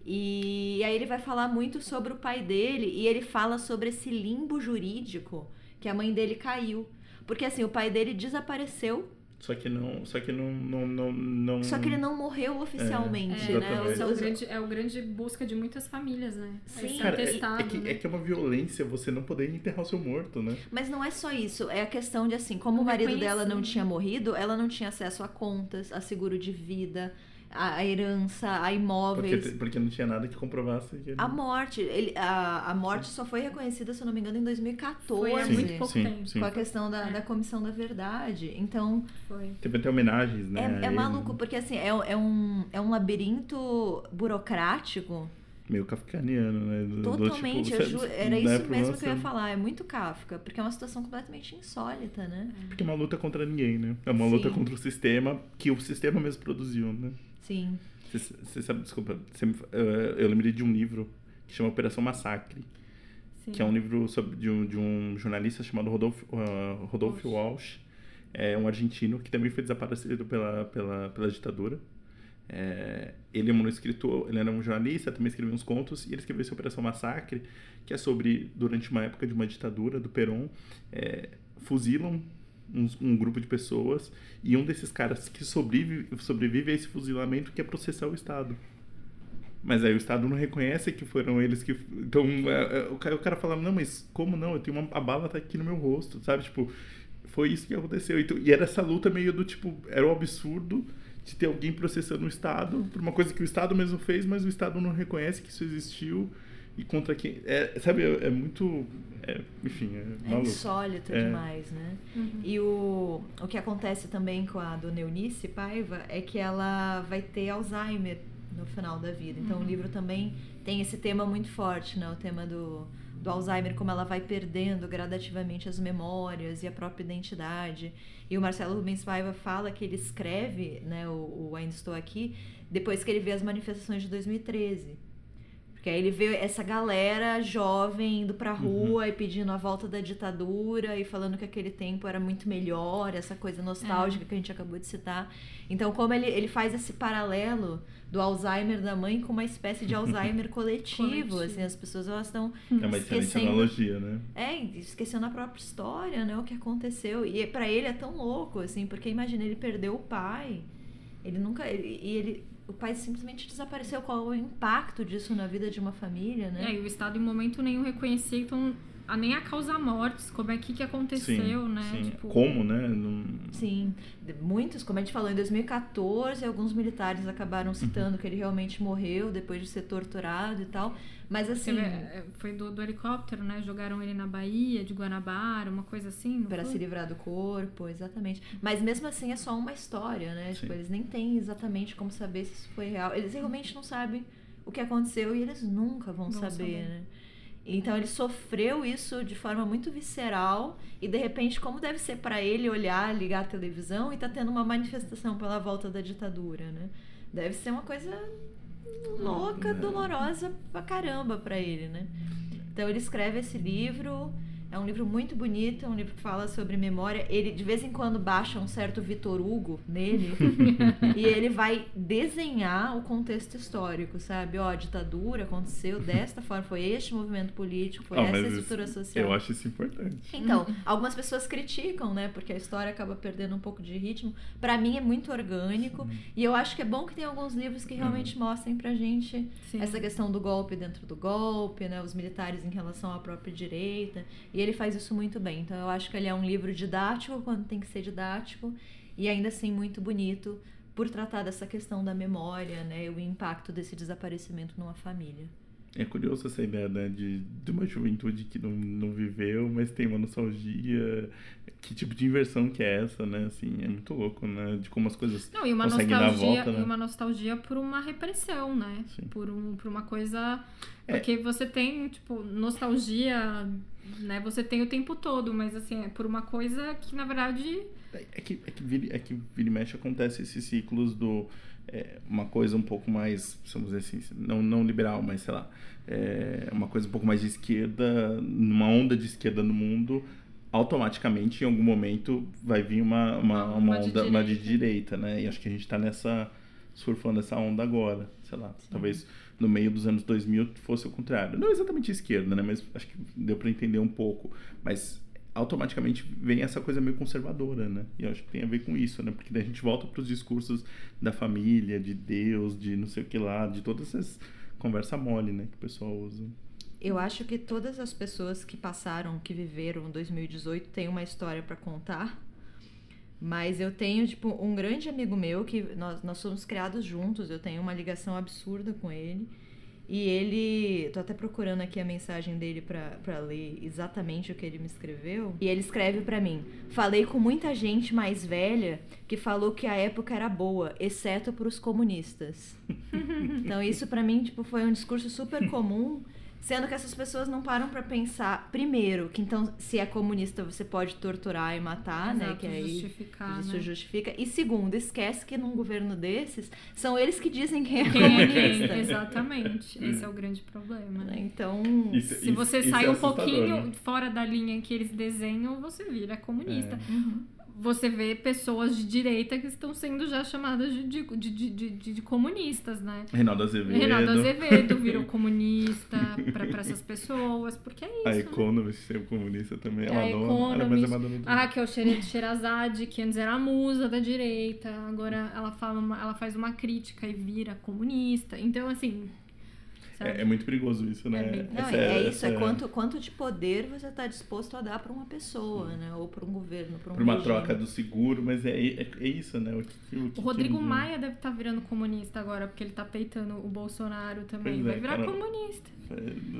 S3: E aí ele vai falar muito sobre o pai dele e ele fala sobre esse limbo jurídico que a mãe dele caiu. Porque assim, o pai dele desapareceu,
S1: Só que não. Só que não. não, não, não...
S3: só que ele não morreu oficialmente,
S2: É,
S3: né?
S2: é o, grande, é o grande busca de muitas famílias, né?
S3: Sim.
S1: Cara, é, é que,
S2: né?
S1: é que é uma violência você não poder enterrar o seu morto, né?
S3: Mas não é só isso, é a questão de assim, como
S2: Não
S3: o marido dela não tinha morrido, ela não tinha acesso a contas, a seguro de vida, a, herança, a
S1: Porque,
S3: imóveis.
S1: porque não tinha nada que comprovasse que ele...
S3: A morte, ele, a, a morte só foi reconhecida, se eu não me engano, em 2014.
S2: Foi há
S1: Sim,
S2: muito pouco
S1: sim,
S2: tempo.
S1: sim.
S3: Com a questão da,
S2: É.
S3: da Comissão da Verdade. Então,
S2: Foi.
S1: Teve até homenagens, né?
S3: é, é maluco, porque assim, é, é, um, é um labirinto burocrático
S1: Meio kafkaniano, né? Do- do
S3: totalmente.
S1: tipo,
S3: ju-
S1: sabe,
S3: era
S1: né,
S3: isso mesmo que
S1: você-
S3: eu ia falar, é muito Kafka, porque é uma situação completamente insólita, né?
S1: Porque é uma luta contra ninguém, né? É uma
S3: Sim.
S1: luta contra o sistema que o sistema mesmo produziu, né?
S3: Sim.
S1: Você sabe, desculpa, fa- eu, eu lembrei de um livro que chama Operação Massacre.
S2: Sim.
S1: que é um livro sobre, de, um, de um jornalista chamado Rodolfo, uh, Rodolfo Walsh. É um argentino que também foi desaparecido pela, pela, pela ditadura. É, ele é um escritor, ele era um jornalista, também escreveu uns contos, e ele escreveu essa Operação Massacre, que é sobre, durante uma época de uma ditadura do Perón, é, fuzilam um, um, grupo de pessoas, e um desses caras que sobrevive, sobrevive a esse fuzilamento quer processar o Estado. Mas aí o Estado não reconhece que foram eles que. Então é, é, o, cara, o cara fala: Não, mas como não? Eu tenho uma. A bala tá aqui no meu rosto, sabe? Tipo, foi isso que aconteceu. E, e era essa luta meio do tipo. Era um absurdo de ter alguém processando o Estado por uma coisa que o Estado mesmo fez, mas o Estado não reconhece que isso existiu e contra quem. É, sabe, é, é muito. É, enfim, é,
S3: é
S1: maluco.
S3: insólito
S1: É.
S3: demais, né?
S2: Uhum.
S3: E o, o que acontece também com a dona Eunice Paiva é que ela vai ter Alzheimer no final da vida. Então
S2: Uhum.
S3: o livro também tem esse tema muito forte, né? O tema do, do Alzheimer, como ela vai perdendo gradativamente as memórias e a própria identidade. E o Marcelo Rubens Paiva fala que ele escreve, né, o, o Ainda Estou Aqui, depois que ele vê as manifestações de 2013. Porque aí ele vê essa galera jovem indo pra rua e pedindo a volta da ditadura e falando que aquele tempo era muito melhor, essa coisa nostálgica que a gente acabou de citar. Então, como ele, ele faz esse paralelo do Alzheimer da mãe com uma espécie de Alzheimer coletivo,
S2: Coletivo.
S3: assim, as pessoas elas estão
S1: É uma excelente
S3: esquecendo-
S1: analogia, né?
S3: é, esquecendo a própria história, né? O que aconteceu. E pra ele é tão louco, assim, porque imagina, ele perdeu o pai. Ele nunca. ele- e ele. O pai simplesmente desapareceu. Qual o impacto disso na vida de uma família, né?
S2: É, e o Estado em momento nenhum reconhecia, então, a, nem a causa mortes, como é que, que aconteceu, né?
S1: sim.
S2: Tipo,
S1: Como, né? Não-
S3: Sim, muitos, como a gente falou, em 2014, alguns militares acabaram citando que ele realmente morreu depois de ser torturado e tal. Mas assim,
S2: teve- é, foi do, do helicóptero, né? Jogaram ele na Bahia, de Guanabara, uma coisa assim.
S3: para se livrar do corpo, exatamente. Mas mesmo assim é só uma história, né? Tipo,
S1: Sim.
S3: eles nem têm exatamente como saber se isso foi real. Eles realmente não sabem o que aconteceu e eles nunca vão,
S2: Vão
S3: saber,
S2: saber.
S3: né? Então ele sofreu isso de forma muito visceral e de repente como deve ser para ele olhar, ligar a televisão e tá tendo uma manifestação pela volta da ditadura, né? Deve ser uma coisa louca, dolorosa pra caramba pra ele, né? Então ele escreve esse livro, é um livro muito bonito, é um livro que fala sobre memória. Ele de vez em quando baixa um certo Vitor Hugo nele e ele vai desenhar o contexto histórico, sabe? Ó, a ditadura aconteceu desta forma, foi este movimento político, foi
S1: Ah,
S3: essa estrutura
S1: isso-
S3: social.
S1: Eu acho isso importante.
S3: Então, algumas pessoas criticam, né? Porque a história acaba perdendo um pouco de ritmo. Pra mim é muito orgânico. E eu acho que é bom que tem alguns livros que realmente mostrem pra gente
S2: Sim.
S3: essa questão do golpe dentro do golpe, né? Os militares em relação à própria direita. E ele faz isso muito bem. Então eu acho que ele é um livro didático quando tem que ser didático. E ainda assim muito bonito por tratar dessa questão da memória, né? E o impacto desse desaparecimento numa família.
S1: É curioso essa ideia, né, de, de uma juventude que não, não viveu, mas tem uma nostalgia. Que tipo de inversão que é essa, né? Assim, é muito louco, né? De como as coisas
S2: Não, e uma
S1: conseguem dar a
S2: nostalgia,
S1: volta, né?
S2: e uma nostalgia por uma repressão, né?
S1: Sim.
S2: Por, um, por uma coisa.
S1: É.
S2: Porque você tem, tipo, nostalgia, né? Você tem o tempo todo, mas assim, é por uma coisa que, na verdade.
S1: É que, é que, vira, é que vira e mexe acontece esses ciclos do. é, uma coisa um pouco mais, vamos dizer assim, não, não liberal, mas sei lá. é, uma coisa um pouco mais de esquerda, numa onda de esquerda no mundo, automaticamente em algum momento vai vir uma, uma,
S2: Uma-
S1: uma,
S2: uma de
S1: onda uma de
S2: direita.
S1: né? E acho que a gente tá nessa. surfando essa onda agora, sei lá. Talvez no meio dos anos 2000 fosse o contrário. Não exatamente esquerda, né? Mas acho que deu para entender um pouco. Mas automaticamente vem essa coisa meio conservadora, né? E eu acho que tem a ver com isso, né? Porque daí a gente volta para os discursos da família, de Deus, de não sei o que lá, de todas essas conversa mole, né? Que o pessoal usa.
S3: Eu acho que todas as pessoas que passaram, que viveram 2018, têm uma história pra contar. Mas eu tenho, tipo, um grande amigo meu que nós, nós somos criados juntos, eu tenho uma ligação absurda com ele. E ele. Tô até procurando aqui a mensagem dele pra ler exatamente o que ele me escreveu. E ele escreve pra mim: Falei com muita gente mais velha que falou que a época era boa, exceto pros comunistas. Então isso pra mim tipo foi um discurso super comum Sendo que essas pessoas não param para pensar, primeiro, que então, se é comunista, você pode torturar e matar,
S2: Exato,
S3: né? Que aí
S2: justificar,
S3: isso
S2: né?
S3: justifica. E segundo, esquece que num governo desses, são eles que dizem quem é
S2: Quem é
S3: comunista.
S2: quem? Exatamente. Esse é o grande problema. né?
S3: Então,
S1: Isso-
S2: Se você
S1: isso
S2: sai
S1: é
S2: um pouquinho
S1: né?
S2: fora da linha que eles desenham, você vira comunista.
S1: É.
S3: uhum.
S2: Você vê pessoas de direita que estão sendo já chamadas de, de, de, de, de- comunistas, né?
S1: Reinaldo Azevedo.
S2: Renato Azevedo virou comunista pra, pra essas pessoas, porque é isso.
S1: A
S2: né?
S1: Economist ser comunista também.
S2: A
S1: era mais
S2: Economist.
S1: a Madonna do...
S2: A Raquel Shere- Sherazade, que antes era a musa da direita, agora ela, fala uma- ela faz uma crítica e vira comunista. Então, assim. Sabe?
S1: É, é muito perigoso isso, né?
S2: É bem-
S3: Não,
S1: Essa-
S3: é isso, é
S1: essa-
S3: quanto, quanto de poder você está disposto a dar para uma pessoa, né? Ou para um governo, para um
S1: Por uma
S3: regime.
S1: troca do seguro, mas é, é, é isso, né? O, que, o, que
S2: O Rodrigo
S1: que-
S2: Maia deve estar virando comunista agora, porque ele tá peitando o Bolsonaro também.
S1: Pois é,
S2: Vai virar
S1: cara.
S2: comunista.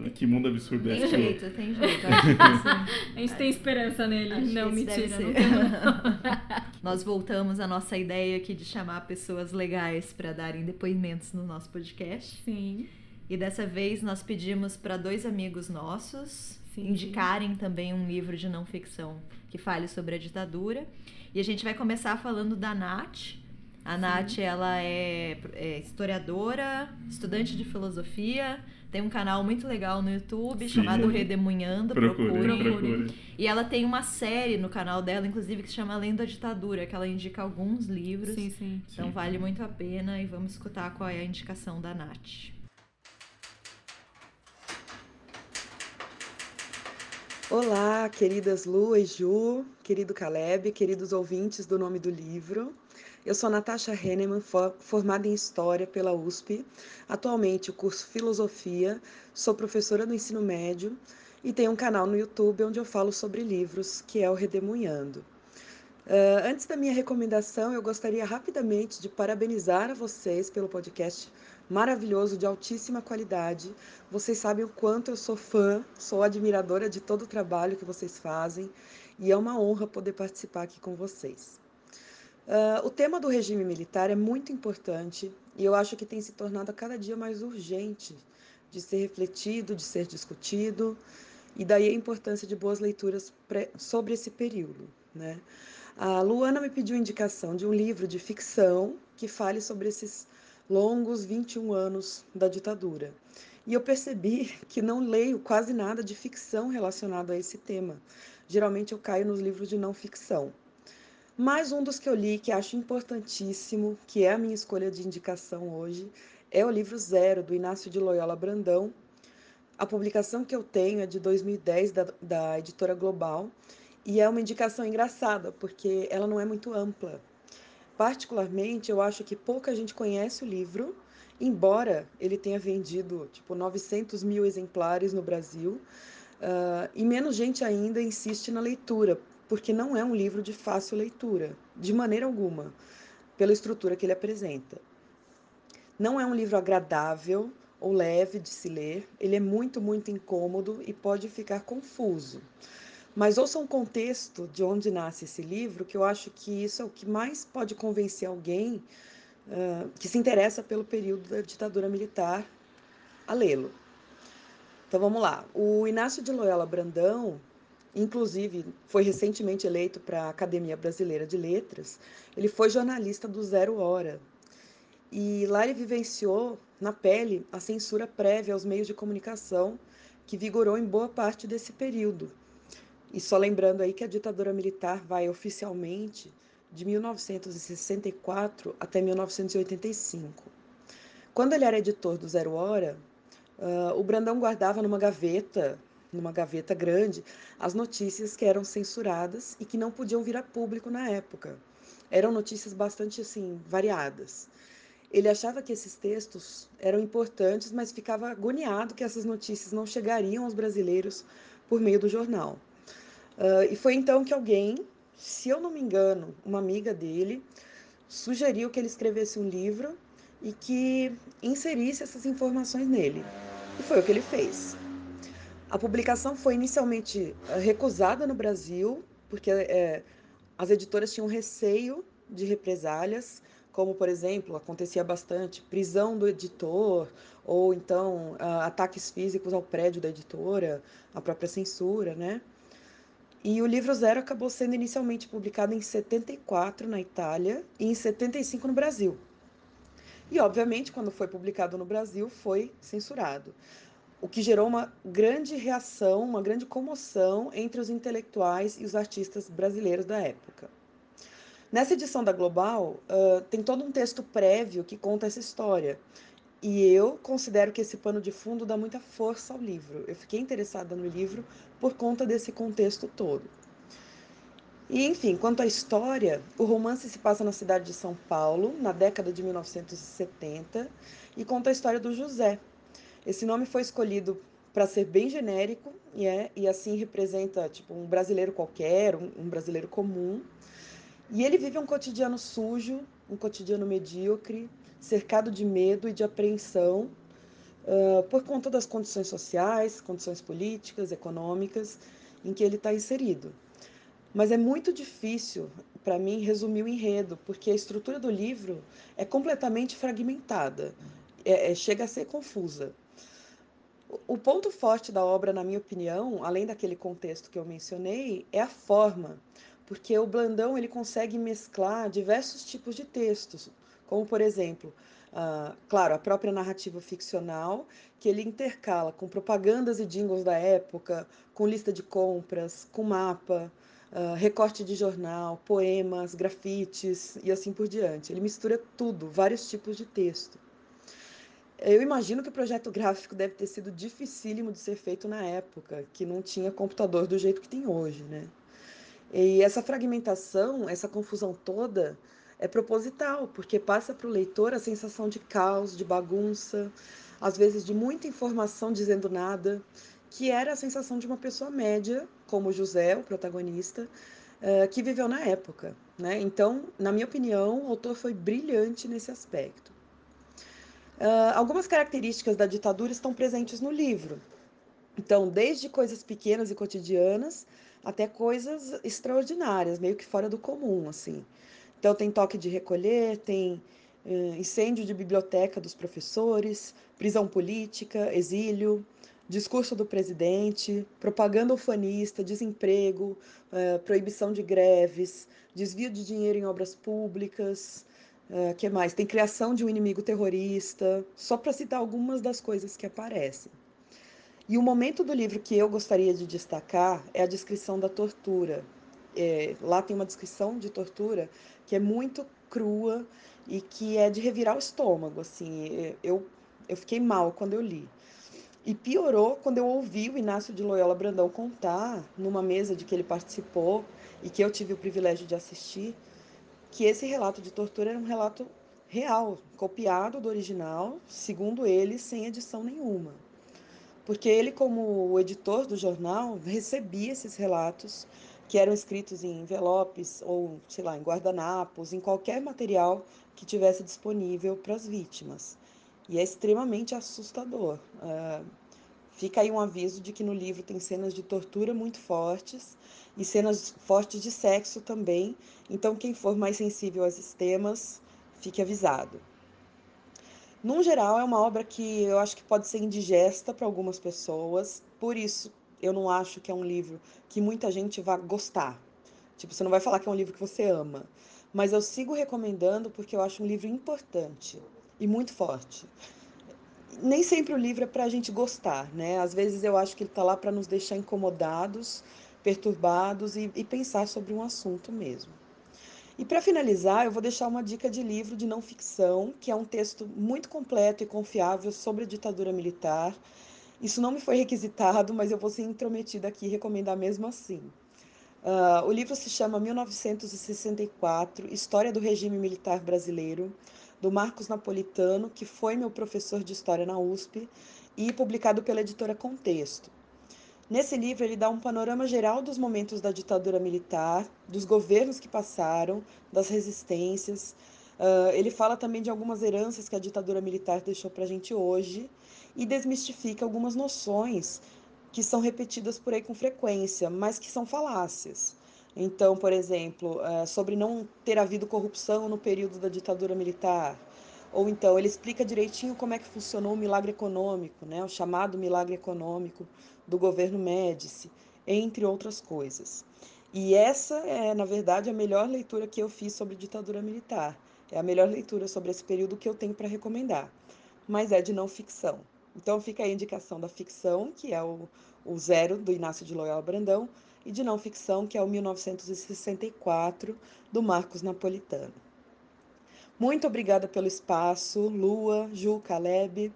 S1: É, Que mundo absurdo é
S3: Tem
S1: esse?
S3: jeito, tem jeito. Que sim.
S2: A gente tem esperança nele.
S3: Acho
S2: não, mentira. tem, não.
S3: Nós voltamos à nossa ideia aqui de chamar pessoas legais para darem depoimentos no nosso podcast.
S2: Sim.
S3: E dessa vez nós pedimos para dois amigos nossos
S2: Sim,
S3: indicarem também um livro de não ficção que fale sobre a ditadura. E a gente vai começar falando da Nath. A Nath, ela é, é historiadora, estudante de filosofia, tem um canal muito legal no YouTube
S1: Sim.
S3: chamado Redemunhando,
S1: Procure,
S3: procurem.
S1: procure.
S3: E ela tem uma série no canal dela, inclusive, que se chama Além da Ditadura, que ela indica alguns livros.
S2: Sim, sim.
S3: Então
S1: Sim.
S3: vale muito a pena e vamos escutar qual é a indicação da Nath.
S4: Olá, queridas Lu e Ju, querido Caleb, queridos ouvintes do Nome do Livro. Eu sou Natasha Henneman, fo- formada em História pela USP. Atualmente, curso Filosofia, sou professora do ensino médio e tenho um canal no YouTube onde eu falo sobre livros, que é o Redemunhando. Ah, antes da minha recomendação, eu gostaria rapidamente de parabenizar a vocês pelo podcast maravilhoso, de altíssima qualidade. Vocês sabem o quanto eu sou fã, sou admiradora de todo o trabalho que vocês fazem e é uma honra poder participar aqui com vocês. Ah, o tema do regime militar é muito importante e eu acho que tem se tornado a cada dia mais urgente de ser refletido, de ser discutido, e daí a importância de boas leituras sobre esse período. Né? A Luana me pediu indicação de um livro de ficção que fale sobre esses longos 21 anos da ditadura. E eu percebi que não leio quase nada de ficção relacionado a esse tema. Geralmente eu caio nos livros de não ficção. Mas um dos que eu li que acho importantíssimo, que é a minha escolha de indicação hoje, é o livro Zero, do Inácio de Loyola Brandão. A publicação que eu tenho é de 2010, da, da editora Global, e é uma indicação engraçada, porque ela não é muito ampla. Particularmente, eu acho que pouca gente conhece o livro, embora ele tenha vendido tipo 900 mil exemplares no Brasil, ah, e menos gente ainda insiste na leitura, porque não é um livro de fácil leitura, de maneira alguma, pela estrutura que ele apresenta. Não é um livro agradável ou leve de se ler, ele é muito, muito incômodo e pode ficar confuso. Mas ouça um contexto de onde nasce esse livro, que eu acho que isso é o que mais pode convencer alguém ah, que se interessa pelo período da ditadura militar a lê-lo. Então vamos lá. O Inácio de Loyola Brandão, inclusive, foi recentemente eleito para a Academia Brasileira de Letras. Ele foi jornalista do Zero Hora. E lá ele vivenciou na pele a censura prévia aos meios de comunicação que vigorou em boa parte desse período. E só lembrando aí que a ditadura militar vai oficialmente de 1964 até 1985. Quando ele era editor do Zero Hora, uh, o Brandão guardava numa gaveta, numa gaveta grande, as notícias que eram censuradas e que não podiam vir a público na época. Eram notícias bastante assim variadas. Ele achava que esses textos eram importantes, mas ficava agoniado que essas notícias não chegariam aos brasileiros por meio do jornal. Uh, e foi então que alguém, se eu não me engano, uma amiga dele, sugeriu que ele escrevesse um livro e que inserisse essas informações nele. E foi o que ele fez. A publicação foi inicialmente recusada no Brasil, porque é, as editoras tinham receio de represálias, como, por exemplo, acontecia bastante prisão do editor, ou então uh, ataques físicos ao prédio da editora, a própria censura, né? E o livro Zero acabou sendo inicialmente publicado em 74 na Itália e em 75 no Brasil. E, obviamente, quando foi publicado no Brasil, foi censurado. O que gerou uma grande reação, uma grande comoção entre os intelectuais e os artistas brasileiros da época. Nessa edição da Global, uh, tem todo um texto prévio que conta essa história. E eu considero que esse pano de fundo dá muita força ao livro. Eu fiquei interessada no livro por conta desse contexto todo. E, enfim, quanto à história, o romance se passa na cidade de São Paulo, na década de 1970, e conta a história do José. Esse nome foi escolhido para ser bem genérico e, é, e assim representa tipo um brasileiro qualquer, um, um brasileiro comum. E ele vive um cotidiano sujo, um cotidiano medíocre, cercado de medo e de apreensão uh, por conta das condições sociais, condições políticas, econômicas em que ele está inserido. Mas é muito difícil para mim resumir o enredo, porque a estrutura do livro é completamente fragmentada, é, é, chega a ser confusa. O ponto forte da obra, na minha opinião, além daquele contexto que eu mencionei, é a forma, porque o Blandão ele consegue mesclar diversos tipos de textos, como por exemplo, uh, claro, a própria narrativa ficcional, que ele intercala com propagandas e jingles da época, com lista de compras, com mapa, uh, recorte de jornal, poemas, grafites e assim por diante. Ele mistura tudo, vários tipos de texto. Eu imagino que o projeto gráfico deve ter sido dificílimo de ser feito na época, que não tinha computador do jeito que tem hoje, né? E essa fragmentação, essa confusão toda, é proposital, porque passa para o leitor a sensação de caos, de bagunça, às vezes de muita informação dizendo nada, que era a sensação de uma pessoa média, como José, o protagonista, uh, que viveu na época. Né? Então, na minha opinião, o autor foi brilhante nesse aspecto. Uh, algumas características da ditadura estão presentes no livro. Então, desde coisas pequenas e cotidianas até coisas extraordinárias, meio que fora do comum, assim. Então, tem toque de recolher, tem uh, incêndio de biblioteca dos professores, prisão política, exílio, discurso do presidente, propaganda ufanista, desemprego, uh, proibição de greves, desvio de dinheiro em obras públicas, uh, que mais? Tem criação de um inimigo terrorista, só para citar algumas das coisas que aparecem. E o momento do livro que eu gostaria de destacar é a descrição da tortura. É, lá tem uma descrição de tortura que é muito crua e que é de revirar o estômago. Assim, eu, eu fiquei mal quando eu li. E piorou quando eu ouvi o Inácio de Loyola Brandão contar, numa mesa de que ele participou e que eu tive o privilégio de assistir, que esse relato de tortura era um relato real, copiado do original, segundo ele, sem edição nenhuma. Porque ele, como editor do jornal, recebia esses relatos que eram escritos em envelopes ou, sei lá, em guardanapos, em qualquer material que tivesse disponível para as vítimas. E é extremamente assustador. Uh, fica aí um aviso de que no livro tem cenas de tortura muito fortes e cenas fortes de sexo também. Então, quem for mais sensível a esses temas, fique avisado. Num geral, é uma obra que eu acho que pode ser indigesta para algumas pessoas, por isso eu não acho que é um livro que muita gente vai gostar. Tipo, você não vai falar que é um livro que você ama, mas eu sigo recomendando porque eu acho um livro importante e muito forte. Nem sempre o livro é para a gente gostar, né? Às vezes eu acho que ele está lá para nos deixar incomodados, perturbados e, e pensar sobre um assunto mesmo. E para finalizar, eu vou deixar uma dica de livro de não ficção, que é um texto muito completo e confiável sobre a ditadura militar. Isso não me foi requisitado, mas eu vou ser intrometida aqui e recomendar mesmo assim. Uh, o livro se chama 1964 História do Regime Militar Brasileiro do Marcos Napolitano, que foi meu professor de história na USP e publicado pela editora Contexto. Nesse livro, ele dá um panorama geral dos momentos da ditadura militar, dos governos que passaram, das resistências. Uh, ele fala também de algumas heranças que a ditadura militar deixou para a gente hoje e desmistifica algumas noções que são repetidas por aí com frequência, mas que são falácias. Então, por exemplo, uh, sobre não ter havido corrupção no período da ditadura militar. Ou então, ele explica direitinho como é que funcionou o milagre econômico, né? o chamado milagre econômico do governo Médici, entre outras coisas. E essa é, na verdade, a melhor leitura que eu fiz sobre ditadura militar. É a melhor leitura sobre esse período que eu tenho para recomendar. Mas é de não ficção. Então fica a indicação da ficção, que é o, o Zero, do Inácio de Loyola Brandão, e de não ficção, que é o 1964, do Marcos Napolitano. Muito obrigada pelo espaço, Lua, Ju, Caleb.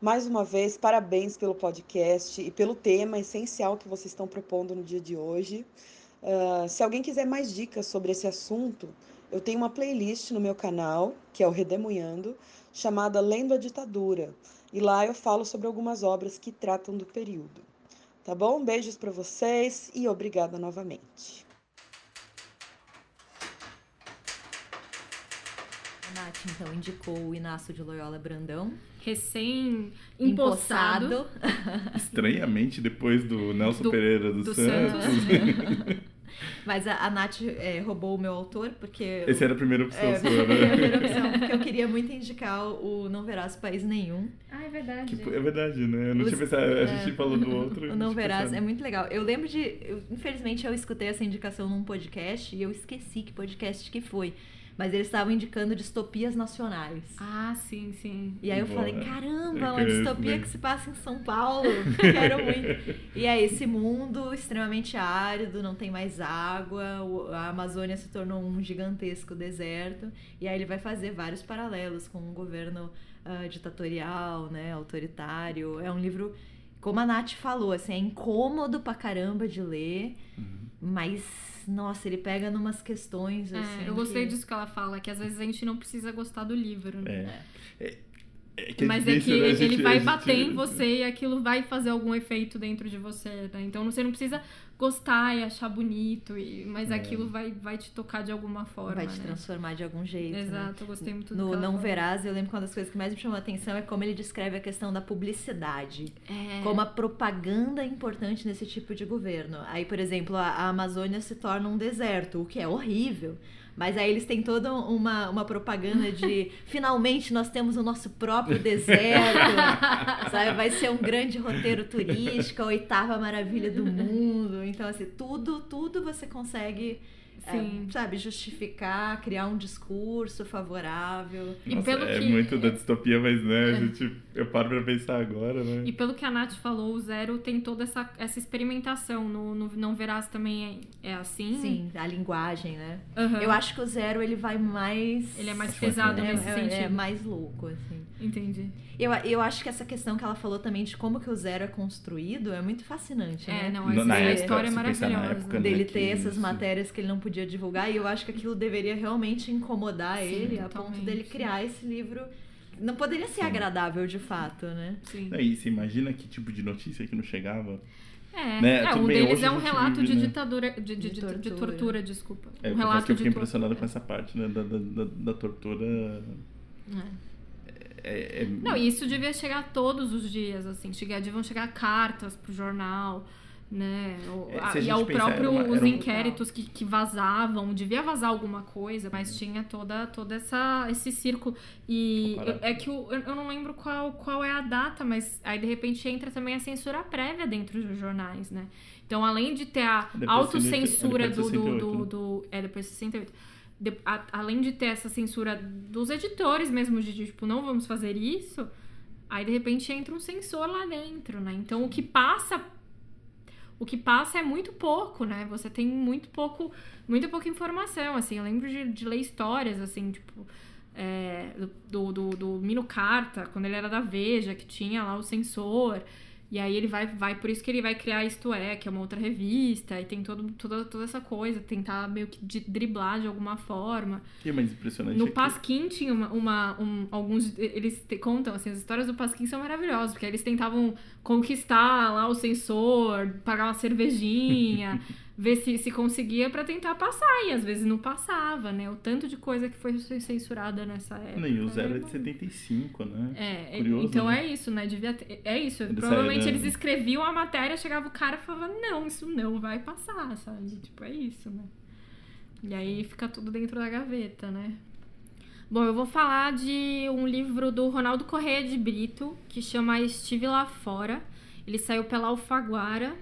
S4: Mais uma vez, parabéns pelo podcast e pelo tema essencial que vocês estão propondo no dia de hoje. Uh, se alguém quiser mais dicas sobre esse assunto, eu tenho uma playlist no meu canal, que é o Redemunhando, chamada Lendo a Ditadura. E lá eu falo sobre algumas obras que tratam do período. Tá bom? Beijos para vocês e obrigada novamente.
S3: A Nath, então, indicou o Inácio de Loyola Brandão.
S2: Recém-empossado.
S1: Estranhamente, depois do Nelson do, Pereira dos do Santos.
S3: Santos. Mas a, a Nath é, roubou o meu autor, porque.
S1: Esse era a primeira opção
S3: é,
S1: sua, né?
S3: a primeira opção, porque eu queria muito indicar o Não Verás País Nenhum.
S2: Ah, é verdade.
S1: Que, é verdade, né? Eu não Os, tinha pensado, a gente é, falou do outro.
S3: O Não Verás pensado. é muito legal. Eu lembro de. Eu, infelizmente, eu escutei essa indicação num podcast e eu esqueci que podcast que foi. Mas eles estavam indicando distopias nacionais.
S2: Ah, sim, sim.
S3: E aí eu Boa. falei, caramba, uma distopia que se passa em São Paulo. Quero muito. E é esse mundo extremamente árido, não tem mais água, a Amazônia se tornou um gigantesco deserto. E aí ele vai fazer vários paralelos com um governo uh, ditatorial, né, autoritário. É um livro, como a Nath falou, assim, é incômodo pra caramba de ler, uhum. mas nossa, ele pega numas questões
S2: é,
S3: assim.
S2: eu gostei que... disso que ela fala, que às vezes a gente não precisa gostar do livro.
S1: Né? É. é.
S2: É, é Mas é que né? gente, ele vai bater gente... em você e aquilo vai fazer algum efeito dentro de você, né? Então você não precisa gostar e achar bonito, e, mas é. aquilo vai, vai te tocar de alguma forma.
S3: Vai te
S2: né?
S3: transformar de algum jeito. Né?
S2: Exato,
S3: né?
S2: eu gostei muito
S3: do No Não Verás, eu lembro que uma das coisas que mais me chamou a atenção é como ele descreve a questão da publicidade.
S2: É.
S3: Como a propaganda é importante nesse tipo de governo. Aí, por exemplo, a, a Amazônia se torna um deserto, o que é horrível. Mas aí eles têm toda uma, uma propaganda de finalmente nós temos o nosso próprio deserto, sabe? Vai ser um grande roteiro turístico, a oitava maravilha do mundo. Então, assim, tudo, tudo você consegue Sim. É, sabe, justificar, criar um discurso favorável.
S1: E Nossa, pelo é que... muito da distopia, mas né, é. a gente, eu paro pra pensar agora, né?
S2: E pelo que a Nath falou, o Zero tem toda essa, essa experimentação. No, no Não Verás também é, é assim?
S3: Sim, a linguagem, né? Uhum. Eu acho que o Zero ele vai mais.
S2: Ele é mais pesado
S3: é,
S2: nesse
S3: é,
S2: sentido.
S3: É mais louco, assim.
S2: Entendi.
S3: Eu, eu acho que essa questão que ela falou também de como que o Zero é construído é muito fascinante,
S2: é,
S3: né?
S2: não, essa na história é maravilhosa. Época,
S3: Dele ter essas matérias que ele não podia divulgar e eu acho que aquilo deveria realmente incomodar Sim, ele totalmente. a ponto dele criar esse livro não poderia ser Sim. agradável de fato, né?
S2: Sim.
S1: E você imagina que tipo de notícia que não chegava?
S2: É, né? é um bem, deles é um relato de né? ditadura, de, de, de, tortura. de, tortura. desculpa.
S1: É,
S2: um relato
S1: que eu fiquei impressionado com essa parte, né, da, da, da, da tortura.
S2: É. É, é... Não, e isso devia chegar todos os dias, assim. Chegar, deviam chegar cartas pro jornal, né? O, é, a, e ao próprio uma, os inquéritos que, que vazavam, devia vazar alguma coisa, mas tinha toda, toda essa esse círculo. E eu, é que o, eu não lembro qual, qual é a data, mas aí de repente entra também a censura prévia dentro dos jornais, né? Então, além de ter a autocensura do, do, do, do. É, depois de 68 de, a, além de ter essa censura dos editores mesmo, de tipo, não vamos fazer isso, aí de repente entra um censor lá dentro, né? Então o que passa. O que passa é muito pouco, né? Você tem muito pouco, muito pouca informação, assim. Eu lembro de, de ler histórias, assim, tipo, é, do, do, do Mino Carta, quando ele era da Veja, que tinha lá o censor. E aí ele vai, vai, por isso que ele vai criar Isto É, que é uma outra revista, e tem todo, toda, toda essa coisa, tentar meio que de driblar de alguma forma.
S1: E é mais impressionante.
S2: No é Pasquim tinha uma, uma um, alguns. Eles te, contam, assim, as histórias do Pasquim são maravilhosas, porque eles tentavam conquistar lá o sensor, pagar uma cervejinha. ver se, se conseguia para tentar passar. E às vezes não passava, né? O tanto de coisa que foi censurada nessa época.
S1: Nem o zero é de 75, né?
S2: É,
S1: Curioso,
S2: então
S1: né?
S2: é isso, né? Devia ter- é isso.
S1: Eles
S2: Provavelmente
S1: saíram,
S2: eles escreviam a matéria, chegava o cara e falava, não, isso não vai passar, sabe? Tipo, é isso, né? E aí fica tudo dentro da gaveta, né? Bom, eu vou falar de um livro do Ronaldo Correia de Brito, que chama Estive Lá Fora. Ele saiu pela Alfaguara.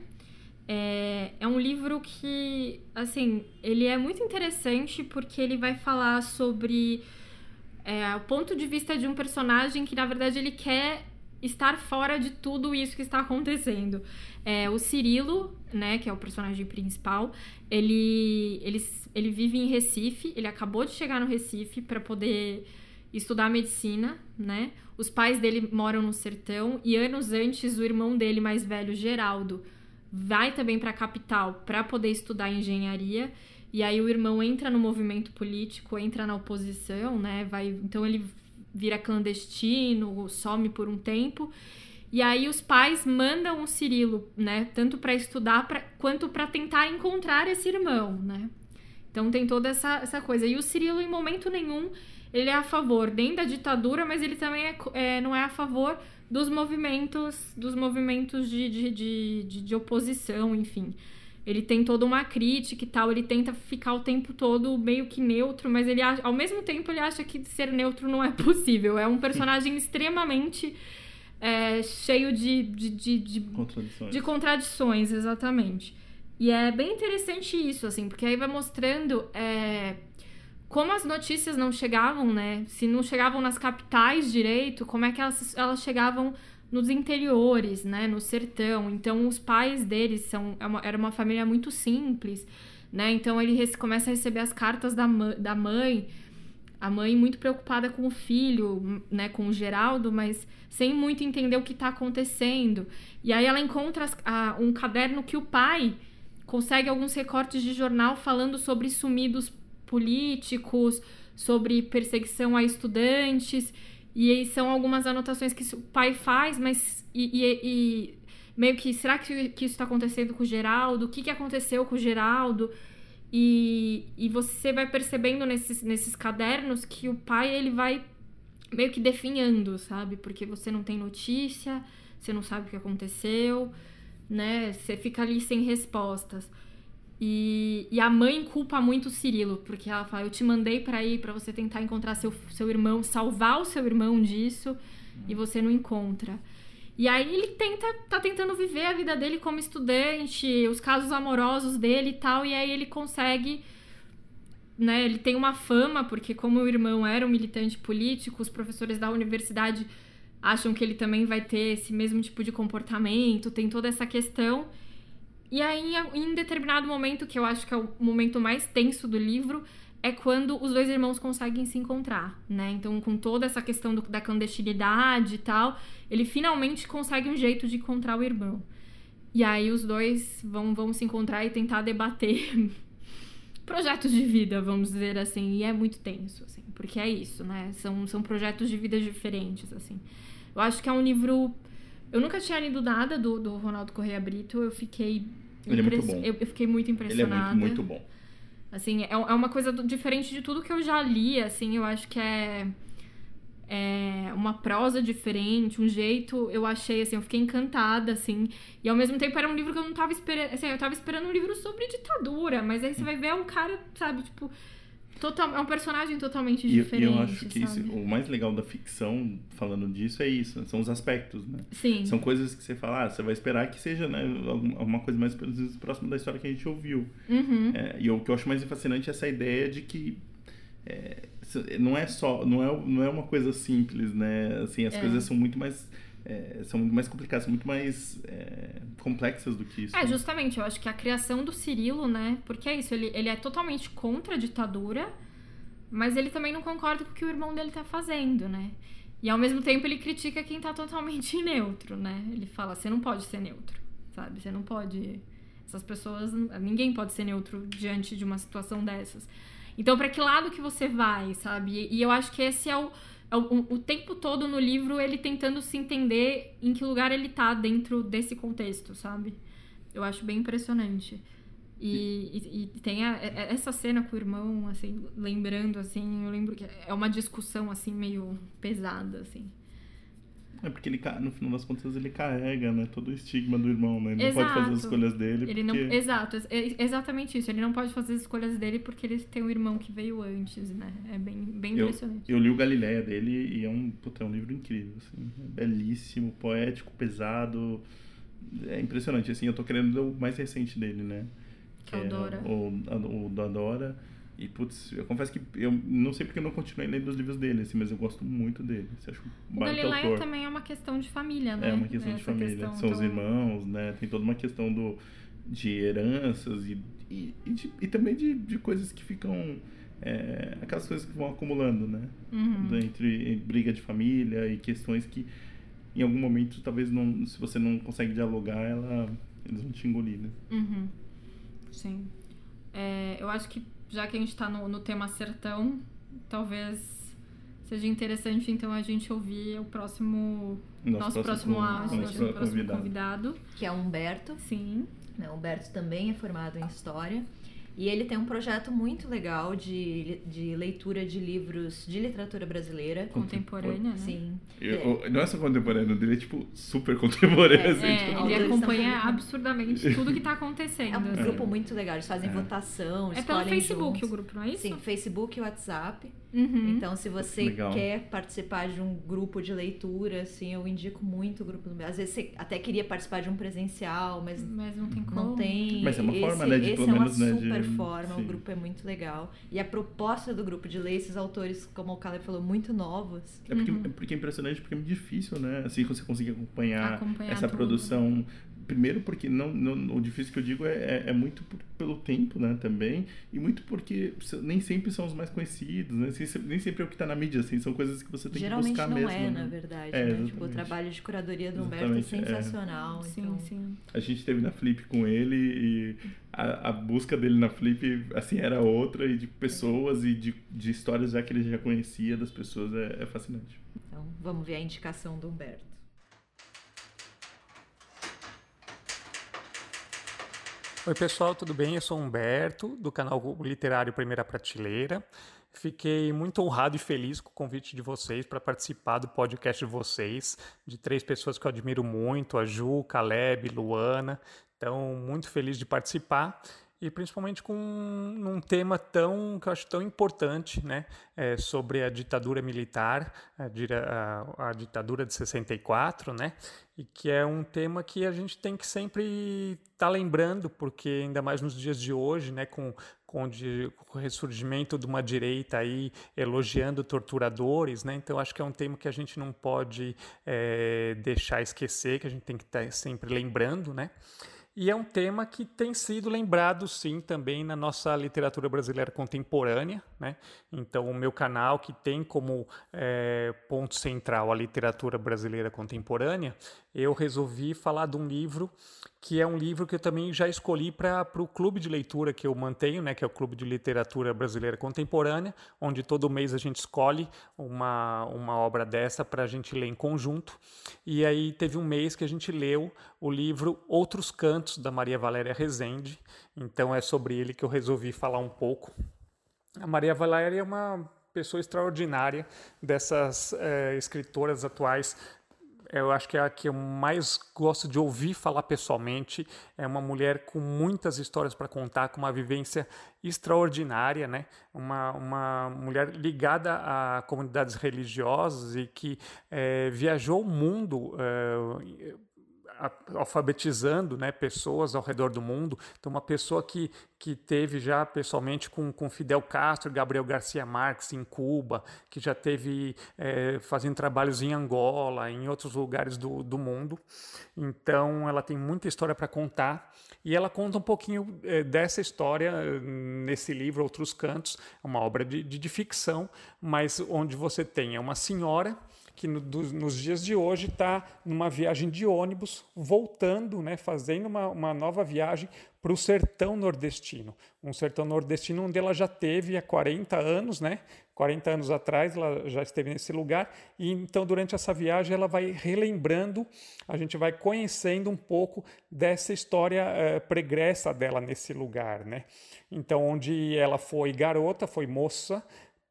S2: É, é um livro que, assim, ele é muito interessante porque ele vai falar sobre é, o ponto de vista de um personagem que, na verdade, ele quer estar fora de tudo isso que está acontecendo. É, o Cirilo, né, que é o personagem principal, ele, ele, ele vive em Recife, ele acabou de chegar no Recife para poder estudar medicina, né? Os pais dele moram no sertão e anos antes o irmão dele mais velho, Geraldo, vai também para a capital para poder estudar engenharia. E aí o irmão entra no movimento político, entra na oposição, né? Vai, então ele vira clandestino, some por um tempo. E aí os pais mandam o Cirilo, né, tanto para estudar pra, quanto para tentar encontrar esse irmão, né? Então tem toda essa, essa coisa. E o Cirilo, em momento nenhum, ele é a favor nem da ditadura, mas ele também é, é, não é a favor dos movimentos, dos movimentos de, de, de, de, de oposição, enfim. Ele tem toda uma crítica e tal, ele tenta ficar o tempo todo meio que neutro, mas ele ao mesmo tempo ele acha que ser neutro não é possível. É um personagem extremamente é, cheio de, de, de, de
S1: Contradições.
S2: de contradições, exatamente. E é bem interessante isso, assim, porque aí vai mostrando é, como as notícias não chegavam, né? Se não chegavam nas capitais direito, como é que elas, elas chegavam nos interiores, né? No sertão. Então, os pais deles são é uma- era uma família muito simples, né? Então, ele começa a receber as cartas da, da mãe, a mãe muito preocupada com o filho, né? Com o Geraldo, mas sem muito entender o que está acontecendo. E aí ela encontra as- a- um caderno que o pai consegue alguns recortes de jornal falando sobre sumidos políticos, sobre perseguição a estudantes. E são algumas anotações que o pai faz, mas. E, e- e meio que, será que, que isso está acontecendo com o Geraldo? O que, que aconteceu com o Geraldo? E, e você vai percebendo nesses, nesses cadernos que o pai ele vai meio que definhando, sabe? Porque você não tem notícia, você não sabe o que aconteceu, né? Você fica ali sem respostas. E, e a mãe culpa muito o Cirilo, porque ela fala: Eu te mandei pra ir pra você tentar encontrar seu, seu irmão, salvar o seu irmão disso, e você não encontra. E aí ele tenta, tá tentando viver a vida dele como estudante, os casos amorosos dele e tal, e aí ele consegue né, ele tem uma fama, porque como o irmão era um militante político, os professores da universidade acham que ele também vai ter esse mesmo tipo de comportamento, tem toda essa questão. E aí, em determinado momento, que eu acho que é o momento mais tenso do livro, é quando os dois irmãos conseguem se encontrar, né? Então, com toda essa questão do- da clandestinidade e tal, ele finalmente consegue um jeito de encontrar o irmão. E aí os dois vão, vão se encontrar e tentar debater projetos de vida, vamos dizer assim, e é muito tenso, assim, porque é isso, né? São, são projetos de vida diferentes, assim. Eu acho que é um livro. Eu nunca tinha lido nada do, do Ronaldo Correia Brito, eu fiquei.
S1: Ele é muito bom.
S2: Eu, eu fiquei muito
S1: Ele é
S2: impressionada.
S1: muito, muito bom.
S2: Assim, é, é uma coisa do- diferente de tudo que eu já li, assim, eu acho que é, é uma prosa diferente, um jeito, eu achei, assim, eu fiquei encantada, assim, e ao mesmo tempo era um livro que eu não tava esperando, assim, eu tava esperando um livro sobre ditadura, mas aí você vai ver é um cara, sabe, tipo, total, é um personagem totalmente
S1: E, e
S2: diferente,
S1: eu acho que isso- o mais legal da ficção, falando disso, é isso. São os aspectos, né?
S2: Sim,
S1: São coisas que você fala, ah, você vai esperar que seja né, algum- alguma coisa mais próxima da história que a gente ouviu.
S2: uhum,
S1: É, e o que eu acho mais fascinante é essa ideia de que é, não é só não é, não é uma coisa simples né assim as
S2: É.
S1: coisas são muito mais é, são muito mais complicadas muito mais é, complexas do que isso
S2: É,
S1: né?
S2: justamente, eu acho que a criação do Cirilo, né? Porque é isso, ele, ele é totalmente contra a ditadura, mas ele também não concorda com o que o irmão dele tá fazendo, né? E ao mesmo tempo ele critica quem tá totalmente neutro, né? Ele fala, você não pode ser neutro, sabe? Você não pode. Essas pessoas. Ninguém pode ser neutro diante de uma situação dessas. Então, pra que lado que você vai, sabe? E, e eu acho que esse é o. é o, o tempo todo no livro ele tentando se entender em que lugar ele tá dentro desse contexto, sabe? Eu acho bem impressionante. E, e, e tem a, essa cena com o irmão, assim, lembrando, assim, eu lembro que é uma discussão, assim, meio pesada, assim.
S1: É porque ele, no final das contas, ele carrega, né, todo o estigma do irmão, né? Ele
S2: Exato.
S1: não pode fazer as escolhas dele.
S2: Ele
S1: porque...
S2: não, exato, é exatamente isso. Ele não pode fazer as escolhas dele porque ele tem um irmão que veio antes, né? É bem, bem impressionante.
S1: Eu, eu li o Galileia dele e é um, puta, é um livro incrível, assim. É belíssimo, poético, pesado. É impressionante, assim. Eu tô querendo ler o mais recente dele, né?
S2: Que é o Dora.
S1: O, o da Dora. E, putz, eu confesso que eu não sei porque eu não continuei lendo os livros dele, assim, mas eu gosto muito dele. Você acha um
S2: o Galileia também é uma questão de família, né?
S1: É uma questão Essa de família. Questão, São então... os irmãos, né? Tem toda uma questão do, de heranças e, e, e, de, e também de, de coisas que ficam. É, aquelas coisas que vão acumulando, né?
S2: Uhum.
S1: Entre briga de família e questões que em algum momento talvez não se você não consegue dialogar ela eles vão te engolir né
S2: uhum. sim é, eu acho que já que a gente está no, no tema sertão, talvez seja interessante então a gente ouvir o próximo
S1: nosso,
S2: nosso próximo, áudio, nosso, próximo, próximo convidado.
S3: Que é o Humberto.
S2: Sim.
S3: O Humberto também é formado em História. E ele tem um projeto muito legal de, de leitura de livros de literatura brasileira.
S2: Contemporânea, né?
S3: Sim.
S1: Eu, é. Não é só contemporâneo, dele é tipo super contemporâneo.
S2: É,
S1: assim,
S2: é,
S1: tipo...
S2: ele acompanha absurdamente tudo que está acontecendo.
S3: É um assim. grupo muito legal, eles fazem é. votação,
S2: É pelo Facebook
S3: juntos.
S2: o grupo, não é isso?
S3: Sim, Facebook e WhatsApp.
S2: Uhum.
S3: Então, se você Legal. quer participar de um grupo de leitura, assim, eu indico muito o grupo do Às vezes você até queria participar de um presencial, mas,
S2: mas não tem como.
S3: Não tem.
S1: Mas é uma
S3: esse,
S1: forma, né? De,
S3: esse
S1: pelo
S3: é uma
S1: menos, né,
S3: super
S1: de...
S3: forma, Sim. o grupo é muito legal. E a proposta do grupo de ler esses autores, como o Caleb falou, muito novos.
S1: É porque, uhum. é porque é impressionante, porque é muito difícil, né? Assim, você conseguir acompanhar,
S2: acompanhar
S1: essa
S2: tudo.
S1: produção primeiro porque não, não, o difícil que eu digo é, é, é muito por, pelo tempo, né, também, e muito porque nem sempre são os mais conhecidos, né, nem sempre é o que está na mídia, assim, são coisas que você tem
S3: Geralmente
S1: que buscar
S3: mesmo.
S1: Geralmente
S3: não é,
S1: né?
S3: na verdade,
S1: é,
S3: né? Tipo, o trabalho de curadoria do Humberto é sensacional.
S2: É.
S3: Então...
S2: Sim, sim.
S1: A gente teve na Flip com ele e a, a, busca dele na Flip, assim, era outra, e de pessoas e de, de histórias já que ele já conhecia das pessoas, é, é fascinante.
S3: Então, vamos ver a indicação do Humberto.
S5: Oi, pessoal, tudo bem? Eu sou Humberto, do canal Literário Primeira Prateleira. Fiquei muito honrado e feliz com o convite de vocês para participar do podcast de vocês, de três pessoas que eu admiro muito, a Ju, Caleb, Luana. Então, muito feliz de participar e principalmente com um tema tão que eu acho tão importante, né, é, sobre a ditadura militar, a, a, a, ditadura de 64, né, e que é um tema que a gente tem que sempre estar tá lembrando, porque ainda mais nos dias de hoje, né, com, com, de, com o ressurgimento de uma direita aí elogiando torturadores, né, então acho que é um tema que a gente não pode é, deixar esquecer, que a gente tem que estar tá sempre lembrando, né. E é um tema que tem sido lembrado, sim, também na nossa literatura brasileira contemporânea. Né? Então, o meu canal, que tem como é, ponto central a literatura brasileira contemporânea, eu resolvi falar de um livro que é um livro que eu também já escolhi para o clube de leitura que eu mantenho, né, que é o Clube de Literatura Brasileira Contemporânea, onde todo mês a gente escolhe uma, uma obra dessa para a gente ler em conjunto. E aí teve um mês que a gente leu o livro Outros Cantos, da Maria Valéria Rezende, então é sobre ele que eu resolvi falar um pouco. A Maria Valéria é uma pessoa extraordinária dessas é, escritoras atuais eu acho que é a que eu mais gosto de ouvir falar pessoalmente. É uma mulher com muitas histórias para contar, com uma vivência extraordinária, né? Uma, uma mulher ligada a comunidades religiosas e que é, viajou o mundo. É, alfabetizando né, pessoas ao redor do mundo. Então, uma pessoa que, que teve já pessoalmente com, com Fidel Castro, Gabriel Garcia Marques em Cuba, que já teve é, fazendo trabalhos em Angola, em outros lugares do, do mundo. Então, ela tem muita história para contar e ela conta um pouquinho é, dessa história nesse livro, Outros Cantos, é uma obra de, de, de ficção, mas onde você tem uma senhora que no, do, nos dias de hoje está numa viagem de ônibus, voltando, né, fazendo uma, uma nova viagem para o sertão nordestino. Um sertão nordestino onde ela já teve há 40 anos, né? 40 anos atrás ela já esteve nesse lugar e então durante essa viagem ela vai relembrando, a gente vai conhecendo um pouco dessa história uh, pregressa dela nesse lugar, né? Então onde ela foi garota, foi moça,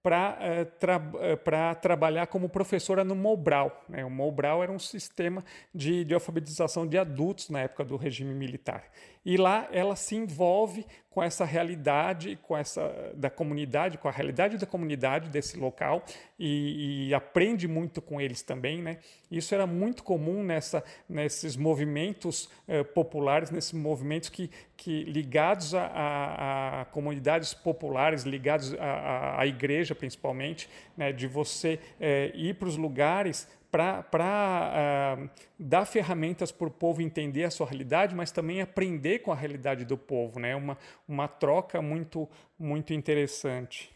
S5: para uh, tra uh, trabalhar como professora no Mobral. Né? O Mobral era um sistema de, de alfabetização de adultos na época do regime militar. E lá ela se envolve com essa realidade, com essa da comunidade, com a realidade da comunidade desse local e, e aprende muito com eles também, né? Isso era muito comum nessa, nesses movimentos eh, populares, nesses movimentos que, que ligados a, a, a comunidades populares, ligados à igreja principalmente, né? De você eh, ir para os lugares para uh, ah, dar ferramentas para o povo entender a sua realidade, mas também aprender com a realidade do povo, né? Uma, uma troca muito, muito interessante.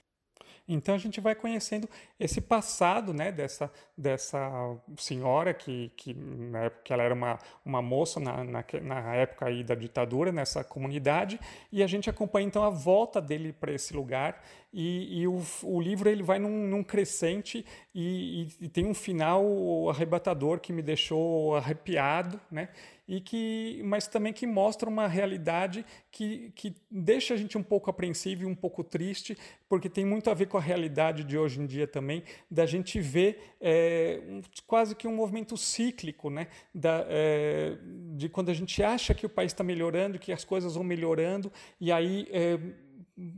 S5: Então a gente vai conhecendo esse passado né, dessa, dessa senhora que, que na época ela era uma, uma moça na, na, na época aí da ditadura nessa comunidade e a gente acompanha então a volta dele para esse lugar e, e o, o, livro ele vai num, num crescente e, e, e tem um final arrebatador que me deixou arrepiado, né? e que, mas também que mostra uma realidade que, que deixa a gente um pouco apreensivo e um pouco triste, porque tem muito a ver com a realidade de hoje em dia também, da gente ver é, um, quase que um movimento cíclico, né? Da, é, de quando a gente acha que o país está melhorando, que as coisas vão melhorando, e aí. É,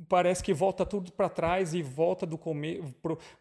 S5: parece que volta tudo para trás e volta do começo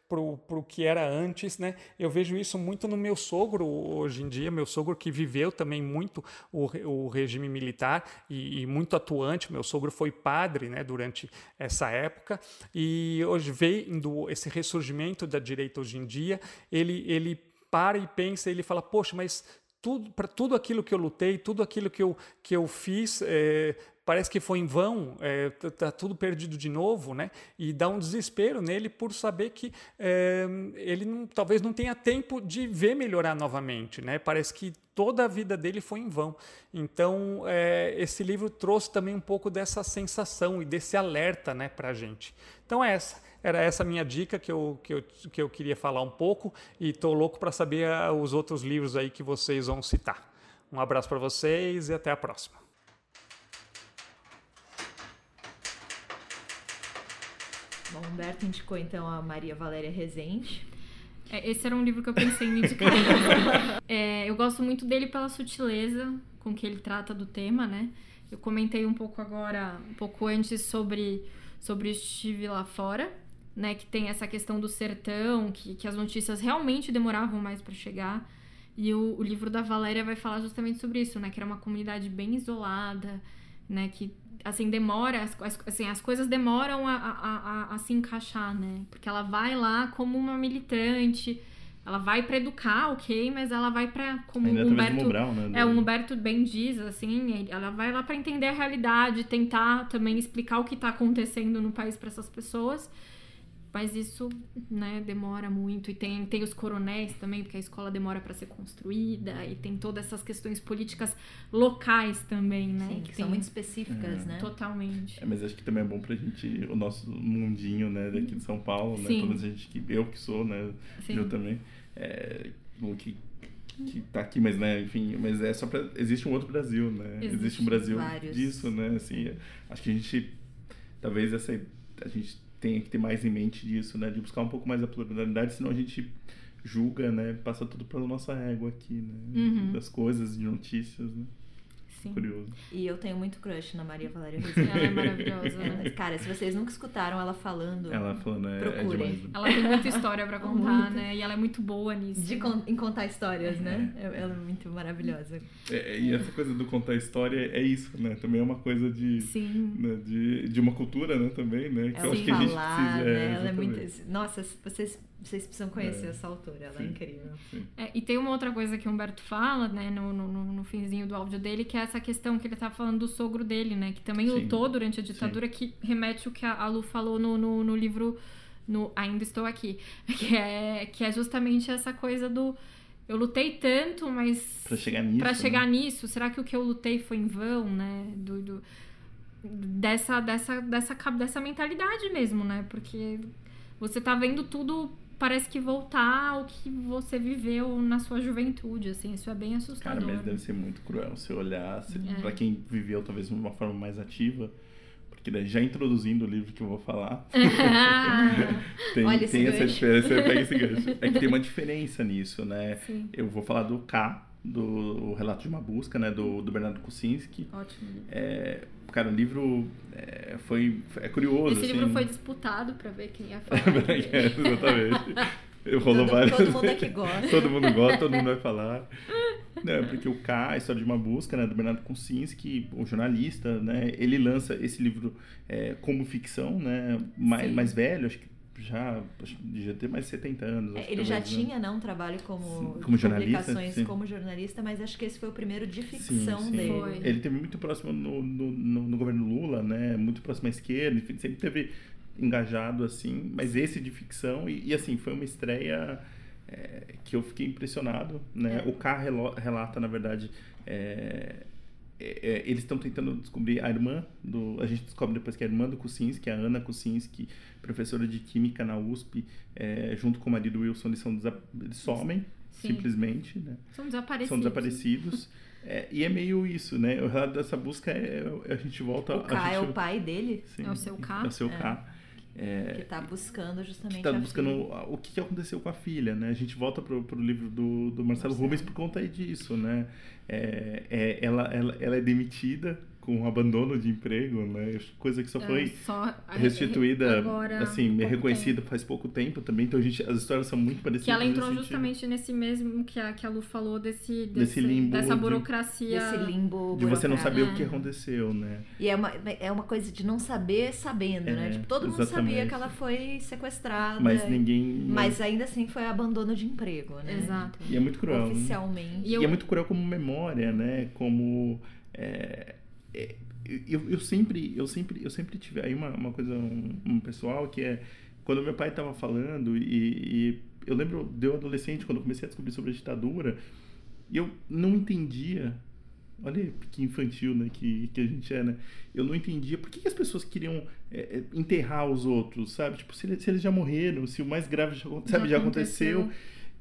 S5: para o que era antes, né? Eu vejo isso muito no meu sogro hoje em dia, meu sogro que viveu também muito o, o regime militar e, e, muito atuante. Meu sogro foi padre, né? Durante essa época e hoje vendo esse ressurgimento da direita hoje em dia, ele ele para e pensa, ele fala, poxa, mas tudo, para tudo aquilo que eu lutei, tudo aquilo que eu, que eu fiz, é, parece que foi em vão, é, tá tudo perdido de novo, né? E dá um desespero nele por saber que é, ele não, talvez não tenha tempo de ver melhorar novamente, né? Parece que toda a vida dele foi em vão. Então, é, esse livro trouxe também um pouco dessa sensação e desse alerta, né, para gente. Então, é essa era essa minha dica que eu, que eu, que eu queria falar um pouco e estou louco para saber os outros livros aí que vocês vão citar. Um abraço para vocês e até a próxima.
S3: Bom, Humberto indicou então a Maria Valéria Rezende.
S2: É, esse era um livro que eu pensei em indicar. é, eu gosto muito dele pela sutileza com que ele trata do tema, né? Eu comentei um pouco agora, um pouco antes sobre, sobre Estive Lá Fora, né? Que tem essa questão do sertão, que, que as notícias realmente demoravam mais para chegar. E o, o livro da Valéria vai falar justamente sobre isso, né? Que era uma comunidade bem isolada, né? Que assim, demora, as, assim, as coisas demoram a, a, a, a, se encaixar, né? Porque ela vai lá como uma militante, ela vai para educar, ok, mas ela vai para como
S1: Ainda
S2: Humberto,
S1: Mobral, né?
S2: é o Humberto bem diz, assim, ela vai lá para entender a realidade, tentar também explicar o que está acontecendo no país para essas pessoas. Mas isso, né, demora muito. E tem, tem os coronéis também, porque a escola demora para ser construída. E tem todas essas questões políticas locais também, né?
S3: Sim, que, que são muito específicas,
S2: é.
S3: né?
S2: Totalmente.
S1: É, mas acho que também é bom pra gente, o nosso mundinho, né, daqui de São Paulo, né? Sim. Pelo menos a gente, que, eu que sou, né? Sim. Eu também. É, que que tá aqui, mas né, enfim, mas é só para existe um outro Brasil, né? Existe, existe um Brasil vários. disso, né? Assim, acho que a gente talvez essa a gente tenha que ter mais em mente disso, né? De buscar um pouco mais a pluralidade, senão a gente julga, né? Passa tudo pela nossa égua aqui, né? Uhum. Das coisas, de notícias, né? Sim. Curioso.
S3: E eu tenho muito crush na Maria Valéria
S2: Rezende. Ela é maravilhosa. Né?
S3: Cara, se vocês nunca escutaram ela falando,
S1: ela falando é,
S3: procurem.
S1: É demais.
S2: ela tem muita história para contar, muito. né? E ela é muito boa nisso.
S3: De con em contar histórias, né? É. Ela é muito maravilhosa.
S1: É, e essa coisa do contar história é isso, né? Também é uma coisa de,
S2: Sim.
S1: Né? de, de uma cultura, né? Também, né?
S3: Que ela eu acho que a gente precisa. Né? ela é muito. Nossa, vocês vocês precisam conhecer é. essa autora, ela é Sim. é incrível.
S2: É, e tem uma outra coisa que o Humberto fala, né, no, no, no finzinho do áudio dele, que é essa questão que ele tá falando do sogro dele, né, que também Sim. lutou durante a ditadura, Sim. que remete o que a Lu falou no, no, no livro no Ainda Estou Aqui. Que é, que é justamente essa coisa do. Eu lutei tanto, mas.
S1: Pra chegar nisso.
S2: Pra
S1: né?
S2: chegar nisso, será que o que eu lutei foi em vão, né? Do, do- dessa, dessa, dessa, dessa mentalidade mesmo, né? Porque você tá vendo tudo, parece que voltar ao que você viveu na sua juventude, assim. Isso é bem
S1: Cara,
S2: assustador.
S1: mas deve ser muito cruel se olhar, se,
S2: É.
S1: pra quem viveu talvez de uma forma mais ativa. Porque daí, já introduzindo o livro que eu vou falar, tem,
S3: Olha esse
S1: tem essa
S3: gancho.
S1: diferença. Pega esse gancho. É que tem uma diferença nisso, né?
S2: Sim.
S1: Eu vou falar do K, do o Relato de uma Busca, né? Do, do Bernardo Kucinski.
S2: Ótimo.
S1: É, cara, o livro é, foi, é curioso.
S2: Esse
S1: assim.
S2: livro foi disputado pra ver quem ia falar.
S1: É, Exatamente. Rolou
S3: Todo,
S1: várias
S3: todo mundo aqui gosta.
S1: todo mundo gosta, todo mundo vai falar. Não, porque o K, a história de uma busca, né, do Bernardo Kucinski, o jornalista, né, ele lança esse livro é, como ficção, né, mais,
S2: Sim.
S1: mais velho, acho que já acho que devia ter mais de 70 anos.
S3: É,
S1: acho
S3: ele
S1: que
S3: já
S1: né?
S3: tinha, né, um trabalho como,
S1: Sim, como jornalista,
S3: publicações
S1: sim.
S3: como jornalista, mas acho que esse foi o primeiro de ficção
S1: sim.
S3: dele.
S2: Foi.
S1: Ele teve muito próximo no, no, no- no governo Lula, né? Muito próximo à esquerda, enfim, sempre teve engajado assim, mas esse de ficção e, e, assim foi uma estreia é, que eu fiquei impressionado, né?
S3: É.
S1: O K relata na verdade é, é, é, eles estão tentando descobrir a irmã do. A gente descobre depois que é a irmã do Kucinski, a Ana Kucinski, professora de química na USP, é, junto com o marido Wilson, eles, são desa- eles somem,
S2: Sim.
S1: simplesmente, né?
S2: São desaparecidos.
S1: São desaparecidos. É, e é meio isso, né? O relato dessa busca é. A gente volta.
S3: O K
S1: a
S3: é
S1: gente,
S3: o pai dele,
S1: Sim,
S2: É o seu K?
S1: É o seu
S3: É.
S1: K. É,
S3: que tá buscando justamente
S1: que tá buscando
S3: filha.
S1: o que que aconteceu com a filha, né? A gente volta pro, pro livro do, do Marcelo
S3: Marcelo.
S1: Rubens por conta disso, né? É, é, ela, ela, ela é demitida com um abandono de emprego, né? Coisa que só
S2: É,
S1: foi
S2: só a-
S1: restituída,
S2: agora,
S1: assim, reconhecida faz pouco tempo também. Então, a gente, as histórias são muito
S2: tempo.
S1: parecidas.
S2: Que ela entrou
S1: nesse sentido.
S2: justamente nesse mesmo que a, que a Lu falou, desse,
S1: Desse
S2: desse-
S1: limbo
S2: dessa
S1: de-
S2: burocracia.
S3: Desse limbo
S1: De você não saber o que
S2: É.
S1: aconteceu, né?
S3: E é uma, é uma coisa de não saber sabendo,
S1: É,
S3: né? Tipo, todo mundo sabia que ela foi sequestrada.
S1: Mas ninguém.
S3: Mas ainda assim foi abandono de emprego, né?
S2: Exato.
S1: E é muito cruel. né?
S3: Oficialmente.
S2: E eu-
S1: E é muito cruel como memória, né? Como. é, é, eu, eu sempre eu sempre eu sempre tive aí uma, uma coisa um, um pessoal que é quando meu pai estava falando e, e eu lembro de eu adolescente quando eu comecei a descobrir sobre a ditadura eu não entendia olha que infantil né que, que a gente é né eu não entendia por que, que as pessoas queriam é, é, enterrar os outros sabe tipo se, eles- se eles já morreram se o mais grave já, sabe, já aconteceu.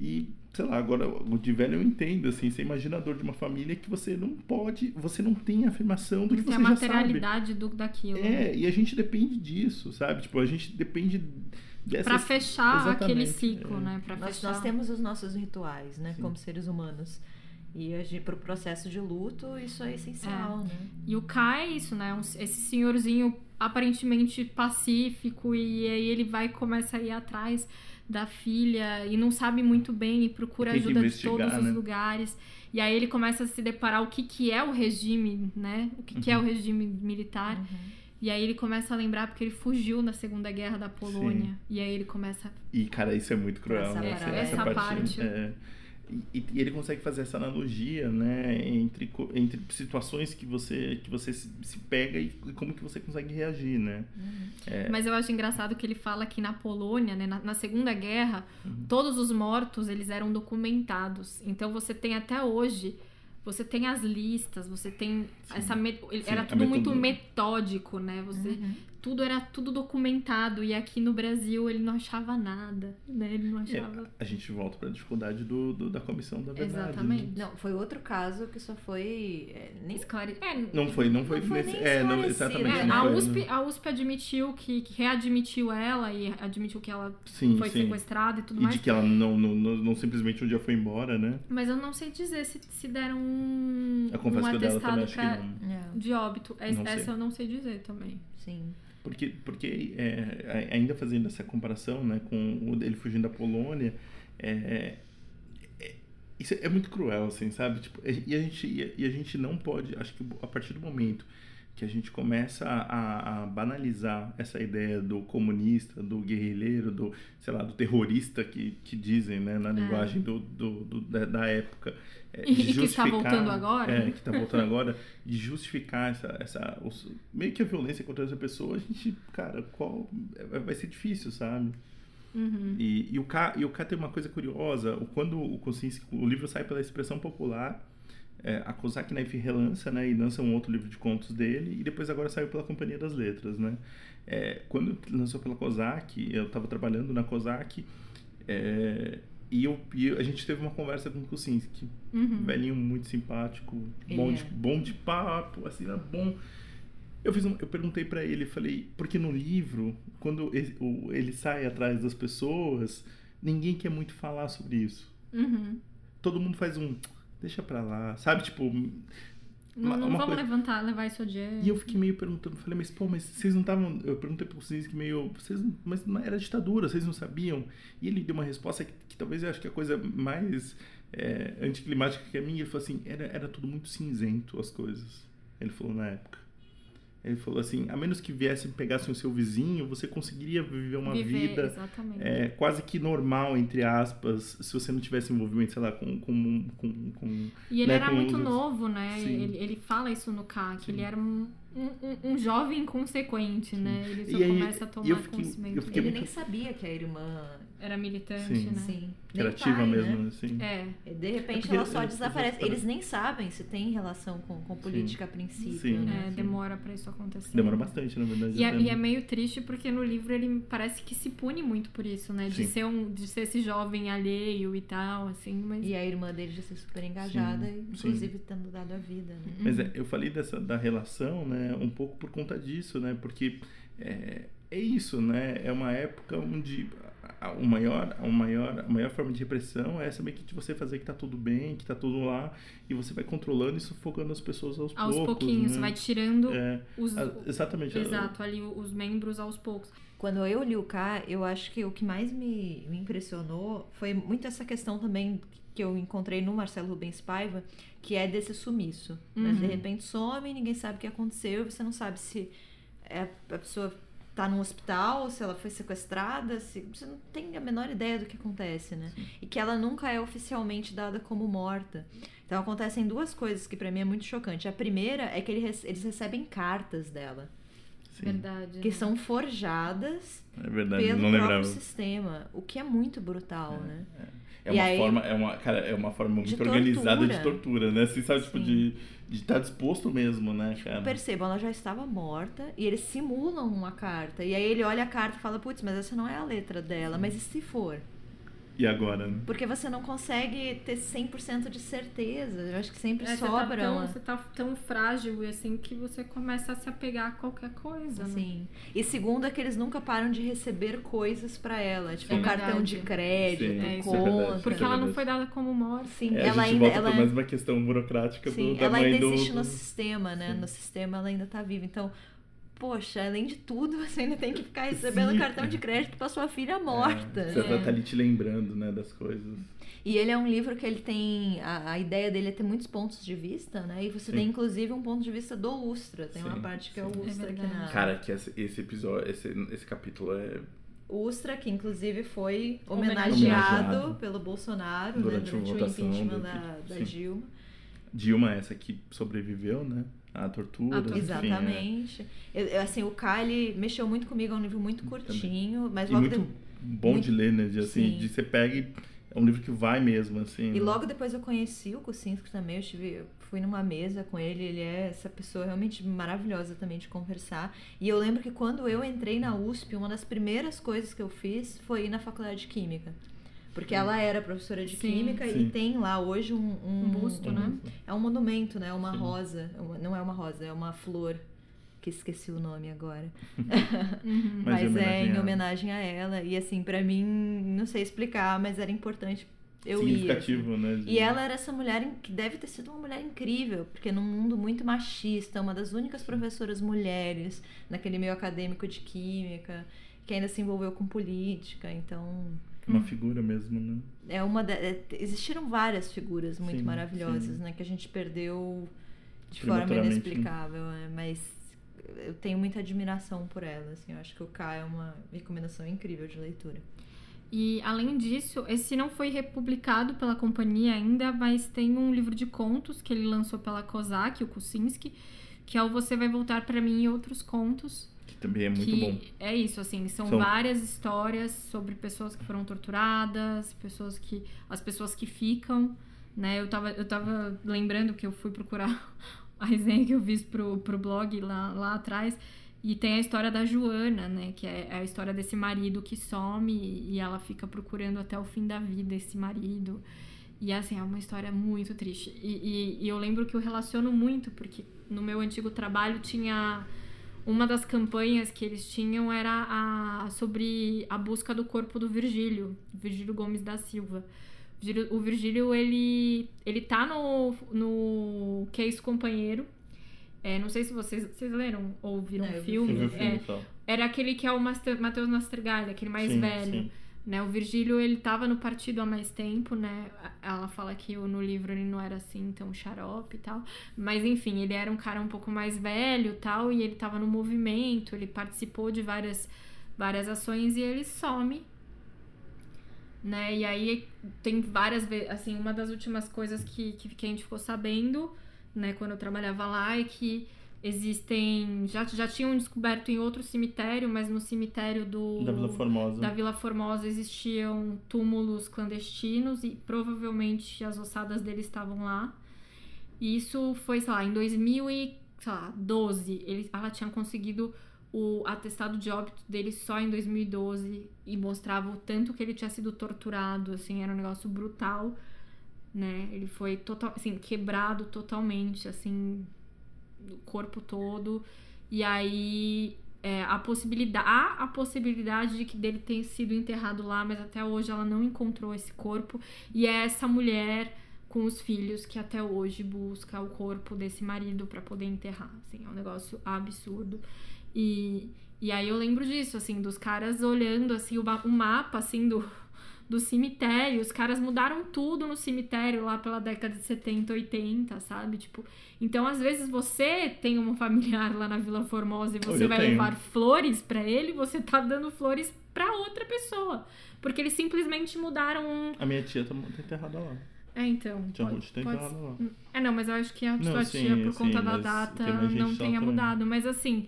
S1: E, sei lá, agora o de velho eu entendo, assim, você é imaginador de uma família que você não pode, você não tem afirmação do que
S2: Tem
S1: você
S2: a
S1: já sabe.
S2: materialidade do, daquilo.
S1: É, e a gente depende disso, sabe? Tipo, a gente depende dessas...
S2: Pra fechar
S1: Exatamente,
S2: aquele ciclo,
S1: é.
S2: né? Pra
S3: Nós,
S2: fechar.
S3: nós temos os nossos rituais, né?
S1: Sim.
S3: Como seres humanos. E a gente, pro processo de luto, isso é essencial, né?
S2: E o K é isso, né? Um- esse senhorzinho aparentemente pacífico e aí ele vai e começa a ir atrás da filha e não sabe muito bem e procura
S1: Tem
S2: ajuda de todos os
S1: né?
S2: lugares. E aí ele começa a se deparar o que, que é o regime, né? O que, que é
S1: Uhum.
S2: o regime militar. E aí ele começa a lembrar porque ele fugiu na Segunda Guerra da Polônia. E aí ele começa
S1: E, cara, isso é muito cruel,
S3: Essa
S1: né?
S3: parada.
S2: Essa parte.
S1: é. E, e ele consegue fazer essa analogia, né, entre, entre situações que você, que você se, se pega e, e como que você consegue reagir, né? É.
S2: Mas eu acho engraçado que ele fala que na Polônia, né, na, na Segunda Guerra,
S1: Uhum.
S2: todos os mortos eles eram documentados. Então você tem até hoje, você tem as listas, você tem essa
S1: Sim,
S2: era
S1: a
S2: tudo muito metódico, né? Você tudo era tudo documentado e aqui no Brasil ele não achava nada, né? Ele não
S1: É,
S2: achava.
S1: a gente volta para a dificuldade do, do- da comissão da verdade. né?
S2: Exatamente.
S3: Não, foi outro caso que só foi. é, nem
S2: Esclare... É,
S1: Não foi, não foi,
S3: Não foi
S1: nesse.
S3: nem
S1: É, não, exatamente.
S2: é,
S1: não
S2: a,
S1: foi,
S2: USP,
S1: né?
S2: a USP admitiu que, que readmitiu ela e admitiu que ela
S1: Sim,
S2: foi
S1: sim.
S2: sequestrada e tudo
S1: E
S2: mais.
S1: de que ela não, não, não, não simplesmente um dia foi embora, né?
S2: Mas eu não sei dizer se, se deram um,
S1: Eu
S2: um
S1: dela
S2: atestado
S1: acho
S2: pra-
S1: que não.
S3: É,
S2: de óbito.
S1: Não sei.
S2: Essa eu não sei dizer também.
S3: sim.
S1: Porque, porque é, ainda fazendo essa comparação né, com o dele fugindo da Polônia, é, é- isso é muito cruel, assim, sabe? Tipo, e, a gente, e a gente não pode, acho que a partir do momento que a gente começa a, a banalizar essa ideia do comunista, do guerrilheiro, do, sei lá, do terrorista que, que dizem, né, na linguagem do, do, do- da, da época. é,
S2: E- que está voltando agora.
S1: É, que está voltando agora, de justificar essa, essa os- meio que a violência contra essa pessoa, a gente, cara, qual vai- vai ser difícil, sabe?
S2: Uhum.
S1: E, e o K, e o K tem uma coisa curiosa, quando o Kosinski, o livro sai pela expressão popular, é, a Kozak Knife relança, né, e lança um outro livro de contos dele, e depois agora saiu pela Companhia das Letras, né. É, quando lançou pela Kozak, eu estava trabalhando na Kozak, é, e, eu, e a gente teve uma conversa com o Kosinski,
S2: Uhum.
S1: velhinho muito simpático, bom,
S3: é.
S1: de, bom de papo, assim, era bom. Eu, fiz um- eu perguntei pra ele, falei, porque no livro, quando ele, o- ele sai atrás das pessoas, ninguém quer muito falar sobre isso.
S2: Uhum.
S1: Todo mundo faz um, deixa pra lá, sabe? Tipo,
S2: Não, não vamos
S1: coisa-
S2: levantar, levar isso adiante.
S1: e eu fiquei meio perguntando, falei, mas pô, mas vocês não estavam. Eu perguntei pro Kuczynski meio. Vocês, mas não era ditadura, vocês não sabiam? E ele deu uma resposta que, que talvez eu acho que é a coisa mais é, anticlimática que a minha. Ele falou assim: era, era tudo muito cinzento as coisas. Ele falou na época. Ele falou assim: a menos que viessem e pegassem o seu vizinho, você conseguiria viver uma
S2: Viver,
S1: vida é, quase que normal, entre aspas, se você não tivesse envolvimento, sei lá, com. com, com, com
S2: E ele
S1: né,
S2: era muito
S1: os-
S2: novo, né? Ele, ele fala isso no K, que
S1: Sim.
S2: ele era um, um, um- jovem inconsequente, né? Ele só
S1: E aí,
S2: começa a tomar
S1: eu fiquei-
S2: conhecimento.
S1: eu fiquei
S3: Ele
S1: muito-
S3: nem sabia que a irmã.
S2: Era militante,
S1: Sim.
S2: né?
S3: Sim.
S1: que era
S3: nem
S1: ativa
S3: pai,
S1: mesmo,
S3: Né?
S1: assim.
S2: É.
S3: De repente
S1: porque
S3: ela só
S1: eu- eu-
S3: desaparece.
S1: eu-
S3: Eles nem sabem se tem relação com, com política a princípio.
S1: Sim.
S3: Né?
S2: É, demora pra isso acontecer.
S1: Demora bastante, na verdade.
S2: E é, e é meio triste porque no livro ele parece que se pune muito por isso, né? De
S1: Sim.
S2: ser, um, de ser esse jovem alheio e tal, assim, mas.
S3: E a irmã dele já ser super engajada,
S1: Sim,
S3: inclusive tendo dado a vida. Né?
S1: Mas é, eu falei dessa da relação, né, um pouco por conta disso, né, porque é, é isso, né, é uma época onde a, a- o maior, a maior, a maior forma de repressão é saber que você fazer que tá tudo bem, que tá tudo lá, e você vai controlando e sufocando as pessoas aos,
S2: aos
S1: poucos.
S2: pouquinhos,
S1: né?
S2: vai tirando
S1: É,
S2: os.
S1: a- exatamente. a-
S2: Exato, ali os membros aos poucos.
S3: Quando eu li o K, eu acho que o que mais me, me impressionou foi muito essa questão também que eu encontrei no Marcelo Rubens Paiva, que é desse sumiço. né? De
S2: Uhum.
S3: repente some, ninguém sabe o que aconteceu, você não sabe se é, a pessoa tá num hospital, se ela foi sequestrada, se você não tem a menor ideia do que acontece, né? E que ela nunca é oficialmente dada como morta. Então acontecem duas coisas que pra mim é muito chocante. A primeira é que ele rece- eles recebem cartas dela,
S1: sim,
S2: Verdade.
S3: que
S2: né?
S3: são forjadas
S1: é verdade,
S3: pelo
S1: não
S3: próprio
S1: lembrava.
S3: sistema, o que é muito brutal, né?
S1: É
S3: E
S1: uma
S3: aí-
S1: forma, é uma, cara, é uma forma muito
S3: De
S1: organizada de
S3: tortura.
S1: né? Assim, sabe, tipo,
S3: Sim.
S1: de de estar disposto mesmo, né, cara?
S3: Percebam, ela já estava morta e eles simulam uma carta. E aí ele olha a carta e fala, putz, mas essa não é a letra dela, mas e se for?
S1: E agora, né?
S3: Porque você não consegue ter 100% de certeza. Eu acho que sempre
S2: É, você, tá
S3: sobra
S2: tão,
S3: uma...
S2: você tá tão frágil e assim que você começa a se apegar a qualquer coisa, né?
S3: Sim. E segundo é que eles nunca param de receber coisas pra ela, tipo um cartão
S2: Verdade.
S3: de crédito,
S1: Sim,
S2: É,
S1: é verdade.
S3: conta.
S2: Porque
S1: é
S2: ela não foi dada como morta.
S3: Sim,
S1: É,
S3: ela
S1: a gente
S3: ainda,
S1: volta
S3: ela,
S1: mais uma questão burocrática
S3: sim,
S1: do, da
S3: ela
S1: mãe
S3: ainda
S1: do...
S3: existe no sistema, né?
S1: Sim.
S3: No sistema ela ainda tá viva. Então, poxa, além de tudo, você ainda tem que ficar recebendo
S1: Sim.
S3: cartão de crédito pra sua filha morta.
S1: É, você
S3: né?
S1: tá ali te lembrando, né, das coisas.
S3: E ele é um livro que ele tem. A, a ideia dele é ter muitos pontos de vista, né? E você
S1: Sim.
S3: tem inclusive um ponto de vista do Ustra. Tem uma
S1: Sim,
S3: parte que é o Ustra
S2: É
S3: aqui
S2: verdade.
S3: na.
S1: Cara, que esse, episódio, esse, esse capítulo é...
S3: Ustra, que inclusive foi
S2: Homenageado.
S3: homenageado, pelo Bolsonaro
S1: Durante
S3: né? durante o
S1: votação
S3: impeachment da, da. Dilma.
S1: Dilma, essa que sobreviveu, né? À tortura.
S2: À tortura.
S1: enfim, é.
S3: Exatamente. Eu- eu, assim, o K, ele mexeu muito comigo, é um livro muito curtinho, mas
S1: E
S3: logo
S1: muito
S3: de-
S1: bom
S3: muito-
S1: de ler, né? De, assim,
S3: Sim.
S1: de você pega e... É um livro que vai mesmo, assim.
S3: E logo depois eu conheci o Kucinski também, eu fui numa mesa com ele, ele é essa pessoa realmente maravilhosa também de conversar. E eu lembro que quando eu entrei na USP, uma das primeiras coisas que eu fiz foi ir na faculdade de Química. Porque ela era professora de
S2: Sim.
S3: Química
S1: Sim.
S3: e tem lá hoje um... Um,
S2: Um busto, né?
S3: É um monumento, né? Uma
S1: Sim.
S3: rosa. Uma- Não é uma rosa, é uma flor. Que esqueci o nome agora.
S2: Uhum.
S1: Mas
S3: Mas, é em homenagem a ela. E assim, pra mim, não sei explicar, mas era importante. Eu ia. assim.
S1: Significativo, né? de-
S3: E ela era essa mulher que deve ter sido uma mulher incrível, porque num mundo muito machista, uma das únicas professoras mulheres naquele meio acadêmico de química, que ainda se envolveu com política. Então,
S1: Uma figura mesmo, né?
S3: é uma da- é, existiram várias figuras muito
S1: Sim,
S3: maravilhosas,
S1: sim.
S3: né, que a gente perdeu de forma
S1: né?
S3: inexplicável, né? mas eu tenho muita admiração por ela, assim, eu acho que o K é uma recomendação incrível de leitura.
S2: E além disso, esse não foi republicado pela companhia ainda, mas tem um livro de contos que ele lançou pela Kozak, o Kucinski, que é o Você Vai Voltar Pra Mim e Outros Contos.
S1: Também é muito bom.
S2: é isso, assim, são,
S1: São-
S2: várias histórias sobre pessoas que foram torturadas, pessoas que. as pessoas que ficam, né? Eu tava, eu tava lembrando que eu fui procurar a resenha que eu fiz pro, pro blog lá, lá atrás. E tem a história da Joana, né? Que é a história desse marido que some e ela fica procurando até o fim da vida esse marido. E assim, é uma história muito triste. E, e- e eu lembro que eu relaciono muito, porque no meu antigo trabalho tinha. Uma das campanhas que eles tinham era a, sobre a busca do corpo do Virgílio, Virgílio Gomes da Silva. O Virgílio, ele, ele tá no, no Isso Companheiro. É, não sei se vocês, vocês leram ou viram
S3: É,
S2: o filme.
S1: Vi filme
S2: É, era aquele que é o Matheus Nastergalli, aquele mais
S1: Sim,
S2: velho.
S1: sim.
S2: Né, o Virgílio, ele tava no partido há mais tempo, né? Ela fala que no livro ele não era assim tão xarope e tal. Mas enfim, ele era um cara um pouco mais velho tal, e ele tava no movimento, ele participou de várias, várias ações e ele some. Né? E aí tem várias vezes, assim, uma das últimas coisas que, que, que a gente ficou sabendo, né, quando eu trabalhava lá, é que existem. Já, já tinham descoberto em outro cemitério, mas no cemitério do.
S1: Da Vila Formosa.
S2: Da Vila Formosa existiam túmulos clandestinos e provavelmente as ossadas dele estavam lá. E isso foi, sei lá, em 2012. Ele, ela tinha conseguido o atestado de óbito dele só em 2012 e mostrava o tanto que ele tinha sido torturado, assim, era um negócio brutal, né? Ele foi total, assim, quebrado totalmente, assim, o corpo todo. E aí é, a possibilidade, há a possibilidade de que dele tenha sido enterrado lá, mas até hoje ela não encontrou esse corpo. E é essa mulher com os filhos que até hoje busca o corpo desse marido para poder enterrar. Assim, é um negócio absurdo. E, e aí eu lembro disso, assim, dos caras olhando assim o, o mapa assim do, do cemitério. Os caras mudaram tudo no cemitério lá pela década de 70, 80, sabe? Tipo, então às vezes você tem um familiar lá na Vila Formosa e você
S1: Eu
S2: vai
S1: tenho.
S2: levar flores pra ele, você tá dando flores pra outra pessoa. Porque eles simplesmente mudaram um.
S1: A minha tia tá, tá enterrada lá.
S2: É, então.
S1: Tia
S2: pode-
S1: Ruth tá
S2: pode-
S1: lá.
S2: É, não, mas eu acho que a
S1: Não,
S2: sua
S1: sim,
S2: tia, por
S1: sim,
S2: conta da data,
S1: tem
S2: não
S1: lá
S2: tenha
S1: também.
S2: mudado. Mas assim,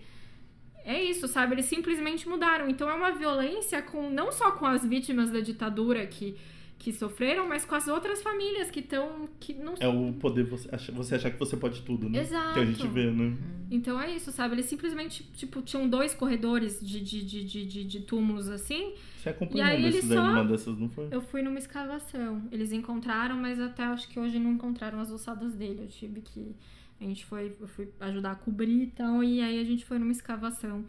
S2: é isso, sabe? Eles simplesmente mudaram. Então é uma violência com não só com as vítimas da ditadura que, que sofreram, mas com as outras famílias que estão. que não
S1: É o poder você achar, você achar que você pode tudo, né?
S2: Exato.
S1: Que a gente vê, né?
S2: Então é isso, sabe? Eles simplesmente, tipo, tinham dois corredores de, de, de, de, de, de túmulos assim.
S1: Você acompanhou
S2: E aí
S1: desses
S2: ele
S1: aí,
S2: só-
S1: uma dessas, não foi?
S2: Eu fui numa escavação. Eles encontraram, mas até acho que hoje não encontraram as ossadas dele. Eu tive que. A gente foi, fui ajudar a cobrir e tal, e aí a gente foi numa escavação.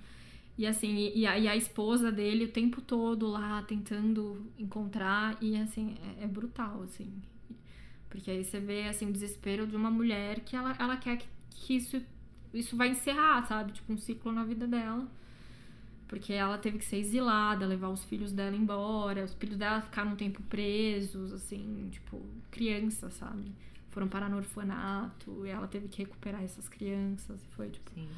S2: E assim, e, a, e a esposa dele o tempo todo lá tentando encontrar, e assim, é, é brutal, assim. Porque aí você vê assim, o desespero de uma mulher que ela, ela quer que, que isso, isso vai encerrar, sabe? Tipo, um ciclo na vida dela. Porque ela teve que ser exilada, levar os filhos dela embora. Os filhos dela ficaram um tempo presos, assim, tipo, crianças, sabe? Foram parar no orfanato e ela teve que recuperar essas crianças. E foi, tipo,
S3: Sim.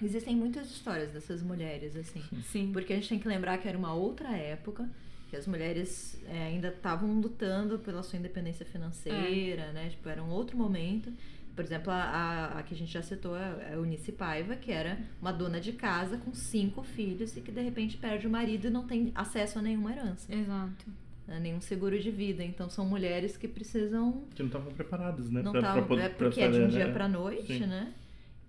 S3: Existem muitas histórias dessas mulheres, assim.
S2: sim.
S3: Porque a gente tem que lembrar que era uma outra época, que as mulheres é, ainda estavam lutando pela sua independência financeira, né? Tipo, era um outro momento. Por exemplo, a, a, a que a gente já citou, a a Eunice Paiva, que era uma dona de casa com cinco filhos e que de repente perde o marido e não tem acesso a nenhuma herança,
S2: Exato.
S3: A nenhum seguro de vida. Então são mulheres que precisam
S1: Que não estavam preparadas, né?
S3: não
S1: poder-
S3: é
S1: pra
S3: porque é de um
S1: fazer,
S3: dia
S1: né?
S3: pra noite,
S1: Sim.
S3: né?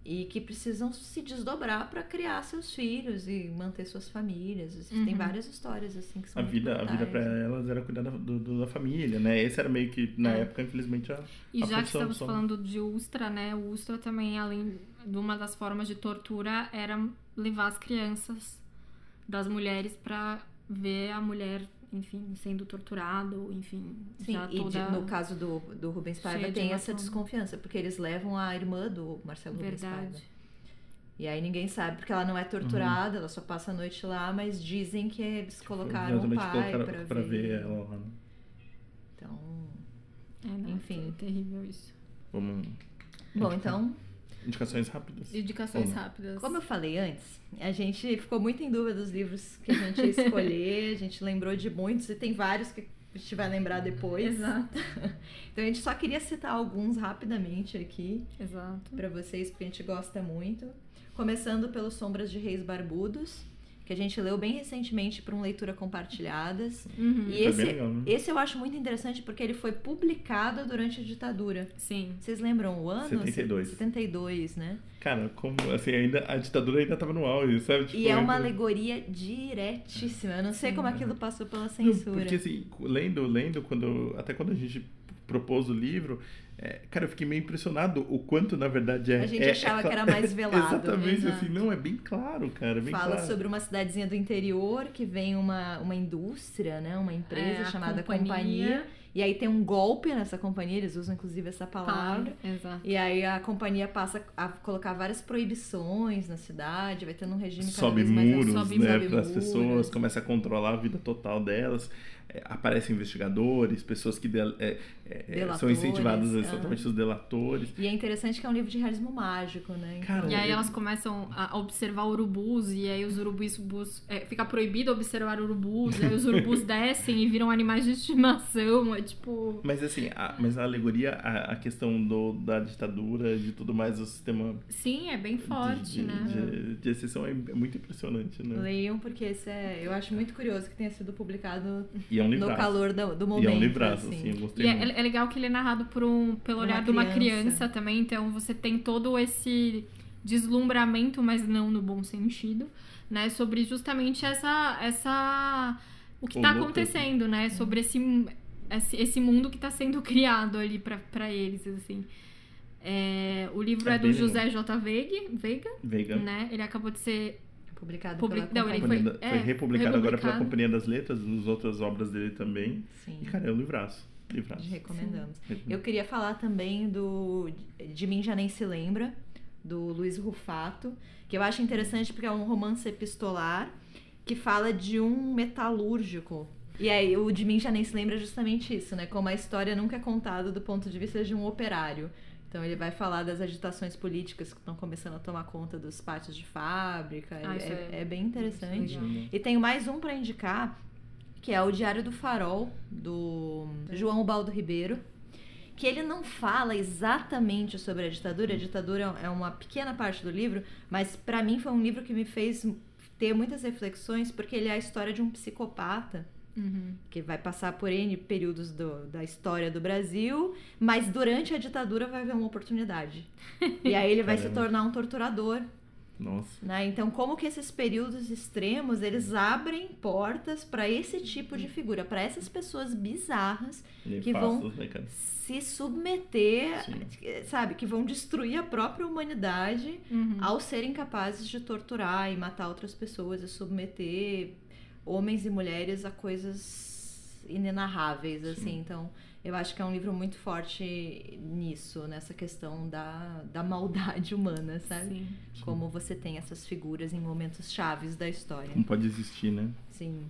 S3: E que precisam se desdobrar pra criar seus filhos e manter suas famílias. Tem
S2: Uhum.
S3: várias histórias assim que são
S1: A
S3: muito
S1: vida, a vida
S3: né?
S1: elas era cuidar da, do- do- da família, né? Esse era meio que, na
S2: É.
S1: época, infelizmente, a,
S2: E
S1: a
S2: já que estamos
S1: só.
S2: falando de Ustra, né? O Ustra também, além de uma das formas de tortura, era levar as crianças das mulheres pra ver a mulher, enfim, sendo torturada, ou enfim,
S3: Sim,
S2: já
S3: e de-
S2: toda...
S3: no caso do, do Rubens Paiva
S2: cheia de
S3: tem essa desconfiança, porque eles levam a irmã do Marcelo Rubens Paiva.
S2: Verdade.
S3: E aí ninguém sabe, porque ela não é torturada, ela só passa a noite lá, mas dizem que eles colocaram o pai
S1: colocaram
S3: pra, ver.
S1: ela lá. né?
S3: Então,
S2: É, não,
S3: Enfim.
S2: foi terrível isso.
S1: Vamos.
S3: bom, então,
S1: Indicações rápidas.
S2: Indicações rápidas.
S3: Como eu falei antes, a gente ficou muito em dúvida dos livros que a gente ia escolher, a gente lembrou de muitos e tem vários que a gente vai lembrar depois.
S2: Exato,
S3: Então a gente só queria citar alguns rapidamente aqui
S2: exato.
S3: pra vocês, porque a gente gosta muito. começando pelos Sombras de Reis Barbudos, que a gente leu bem recentemente para um leitura compartilhadas.
S2: Uhum.
S3: E
S1: Foi
S3: esse,
S1: legal, né?
S3: esse eu acho muito interessante porque ele foi publicado durante a ditadura.
S2: Sim.
S3: Vocês lembram o ano?
S1: 72.
S3: 72, né?
S1: Cara, como assim, ainda, a ditadura ainda tava no auge, sabe? Tipo,
S3: E é uma
S1: ainda-
S3: alegoria diretíssima. Eu não sei como aquilo passou pela
S1: Não,
S3: censura.
S1: porque assim, lendo, lendo, quando, até quando a gente propôs o livro, é, cara, eu fiquei meio impressionado o quanto, na verdade, é.
S3: A gente
S1: é-
S3: achava
S1: é
S3: que era mais velado.
S1: Exatamente,
S2: Exato.
S1: assim, não, é bem claro, cara, bem
S3: Fala
S1: claro.
S3: sobre uma cidadezinha do interior que vem uma, uma indústria, né? Uma empresa
S2: É,
S3: chamada
S2: companhia.
S3: companhia. E aí tem um golpe nessa companhia, eles usam inclusive essa palavra.
S2: Exato.
S3: E aí a companhia passa a colocar várias proibições na cidade, vai tendo um regime cada
S1: sobe
S3: vez mais
S1: muros,
S2: sobe-
S1: né,
S3: sobe
S1: para as
S3: muros.
S1: pessoas, começa a controlar a vida total delas. É, aparecem investigadores, pessoas que del- é, é, são
S3: Delatores,
S1: incentivadas
S3: ah.
S1: exatamente os delatores.
S3: E é interessante que é um livro de realismo mágico, né? Então,
S1: Cara,
S2: E aí
S1: eu-
S2: elas começam a observar urubus, e aí os urubus bus- é, fica proibido observar urubus, e aí os urubus descem e viram animais de estimação. É tipo.
S1: Mas assim, a, mas a alegoria, a, a questão do, da ditadura, de tudo mais, o sistema
S2: Sim, é bem
S1: de-
S2: forte,
S1: de,
S2: né?
S1: de, de exceção é, é muito impressionante, né?
S3: Leiam, porque esse é, eu acho muito curioso que tenha sido publicado
S1: E é um
S3: no calor do, do
S1: E
S3: momento.
S1: é um livraço,
S3: assim.
S1: assim, eu gostei
S2: E é,
S1: muito.
S2: é legal que ele é narrado por um, pelo
S3: Uma
S2: olhar de uma
S3: criança.
S2: criança também, então você tem todo esse deslumbramento, mas não no bom sentido, né? Sobre justamente essa. essa o que
S1: O
S2: tá
S1: luto.
S2: acontecendo, né? Sobre esse, esse, esse mundo que tá sendo criado ali pra, pra eles, assim. É, o livro
S1: É
S2: é, do José J. Veiga, Veiga,
S1: Veiga.
S2: né? Ele acabou de ser
S3: Publicado
S2: Publi-
S3: pela
S2: não, ele foi-
S1: da-
S2: é,
S1: foi republicado agora pela. Companhia das Letras, nas outras obras dele também.
S3: Sim,
S1: E, cara, é um livraço. Livraço.
S3: recomendamos. Eu queria falar também do De Mim Já Nem Se Lembra, do Luiz Rufato, que eu acho interessante porque é um romance epistolar que fala de um metalúrgico. E aí, o De Mim Já Nem Se Lembra é justamente isso, né? Como a história nunca é contada do ponto de vista de um operário. Então ele vai falar das agitações políticas que estão começando a tomar conta dos pátios de fábrica.
S2: Ah, isso
S3: é,
S2: é-
S3: é bem interessante. E tenho mais um pra indicar, que é o Diário do Farol, do João Ubaldo Ribeiro. Que ele não fala exatamente sobre a ditadura. A ditadura é uma pequena parte do livro, mas pra mim foi um livro que me fez ter muitas reflexões, porque ele é a história de um psicopata
S2: Uhum.
S3: que vai passar por N períodos do- da história do Brasil, mas durante a ditadura vai haver uma oportunidade. E aí ele vai se
S1: Caramba.
S3: tornar um torturador.
S1: Nossa.
S3: Né? Então, como que esses períodos extremos eles abrem portas para esse tipo de figura, para essas pessoas bizarras
S1: E
S3: Que vão-
S1: né,
S3: se submeter,
S1: Sim.
S3: sabe, que vão destruir a própria humanidade
S2: Uhum.
S3: ao serem capazes de torturar e matar outras pessoas e submeter homens e mulheres a coisas inenarráveis, assim. Então, eu acho que é um livro muito forte nisso, nessa questão da, da maldade humana, sabe?
S2: Sim.
S3: Como você tem essas figuras em momentos chaves da história.
S1: Como pode existir, né?
S3: Sim,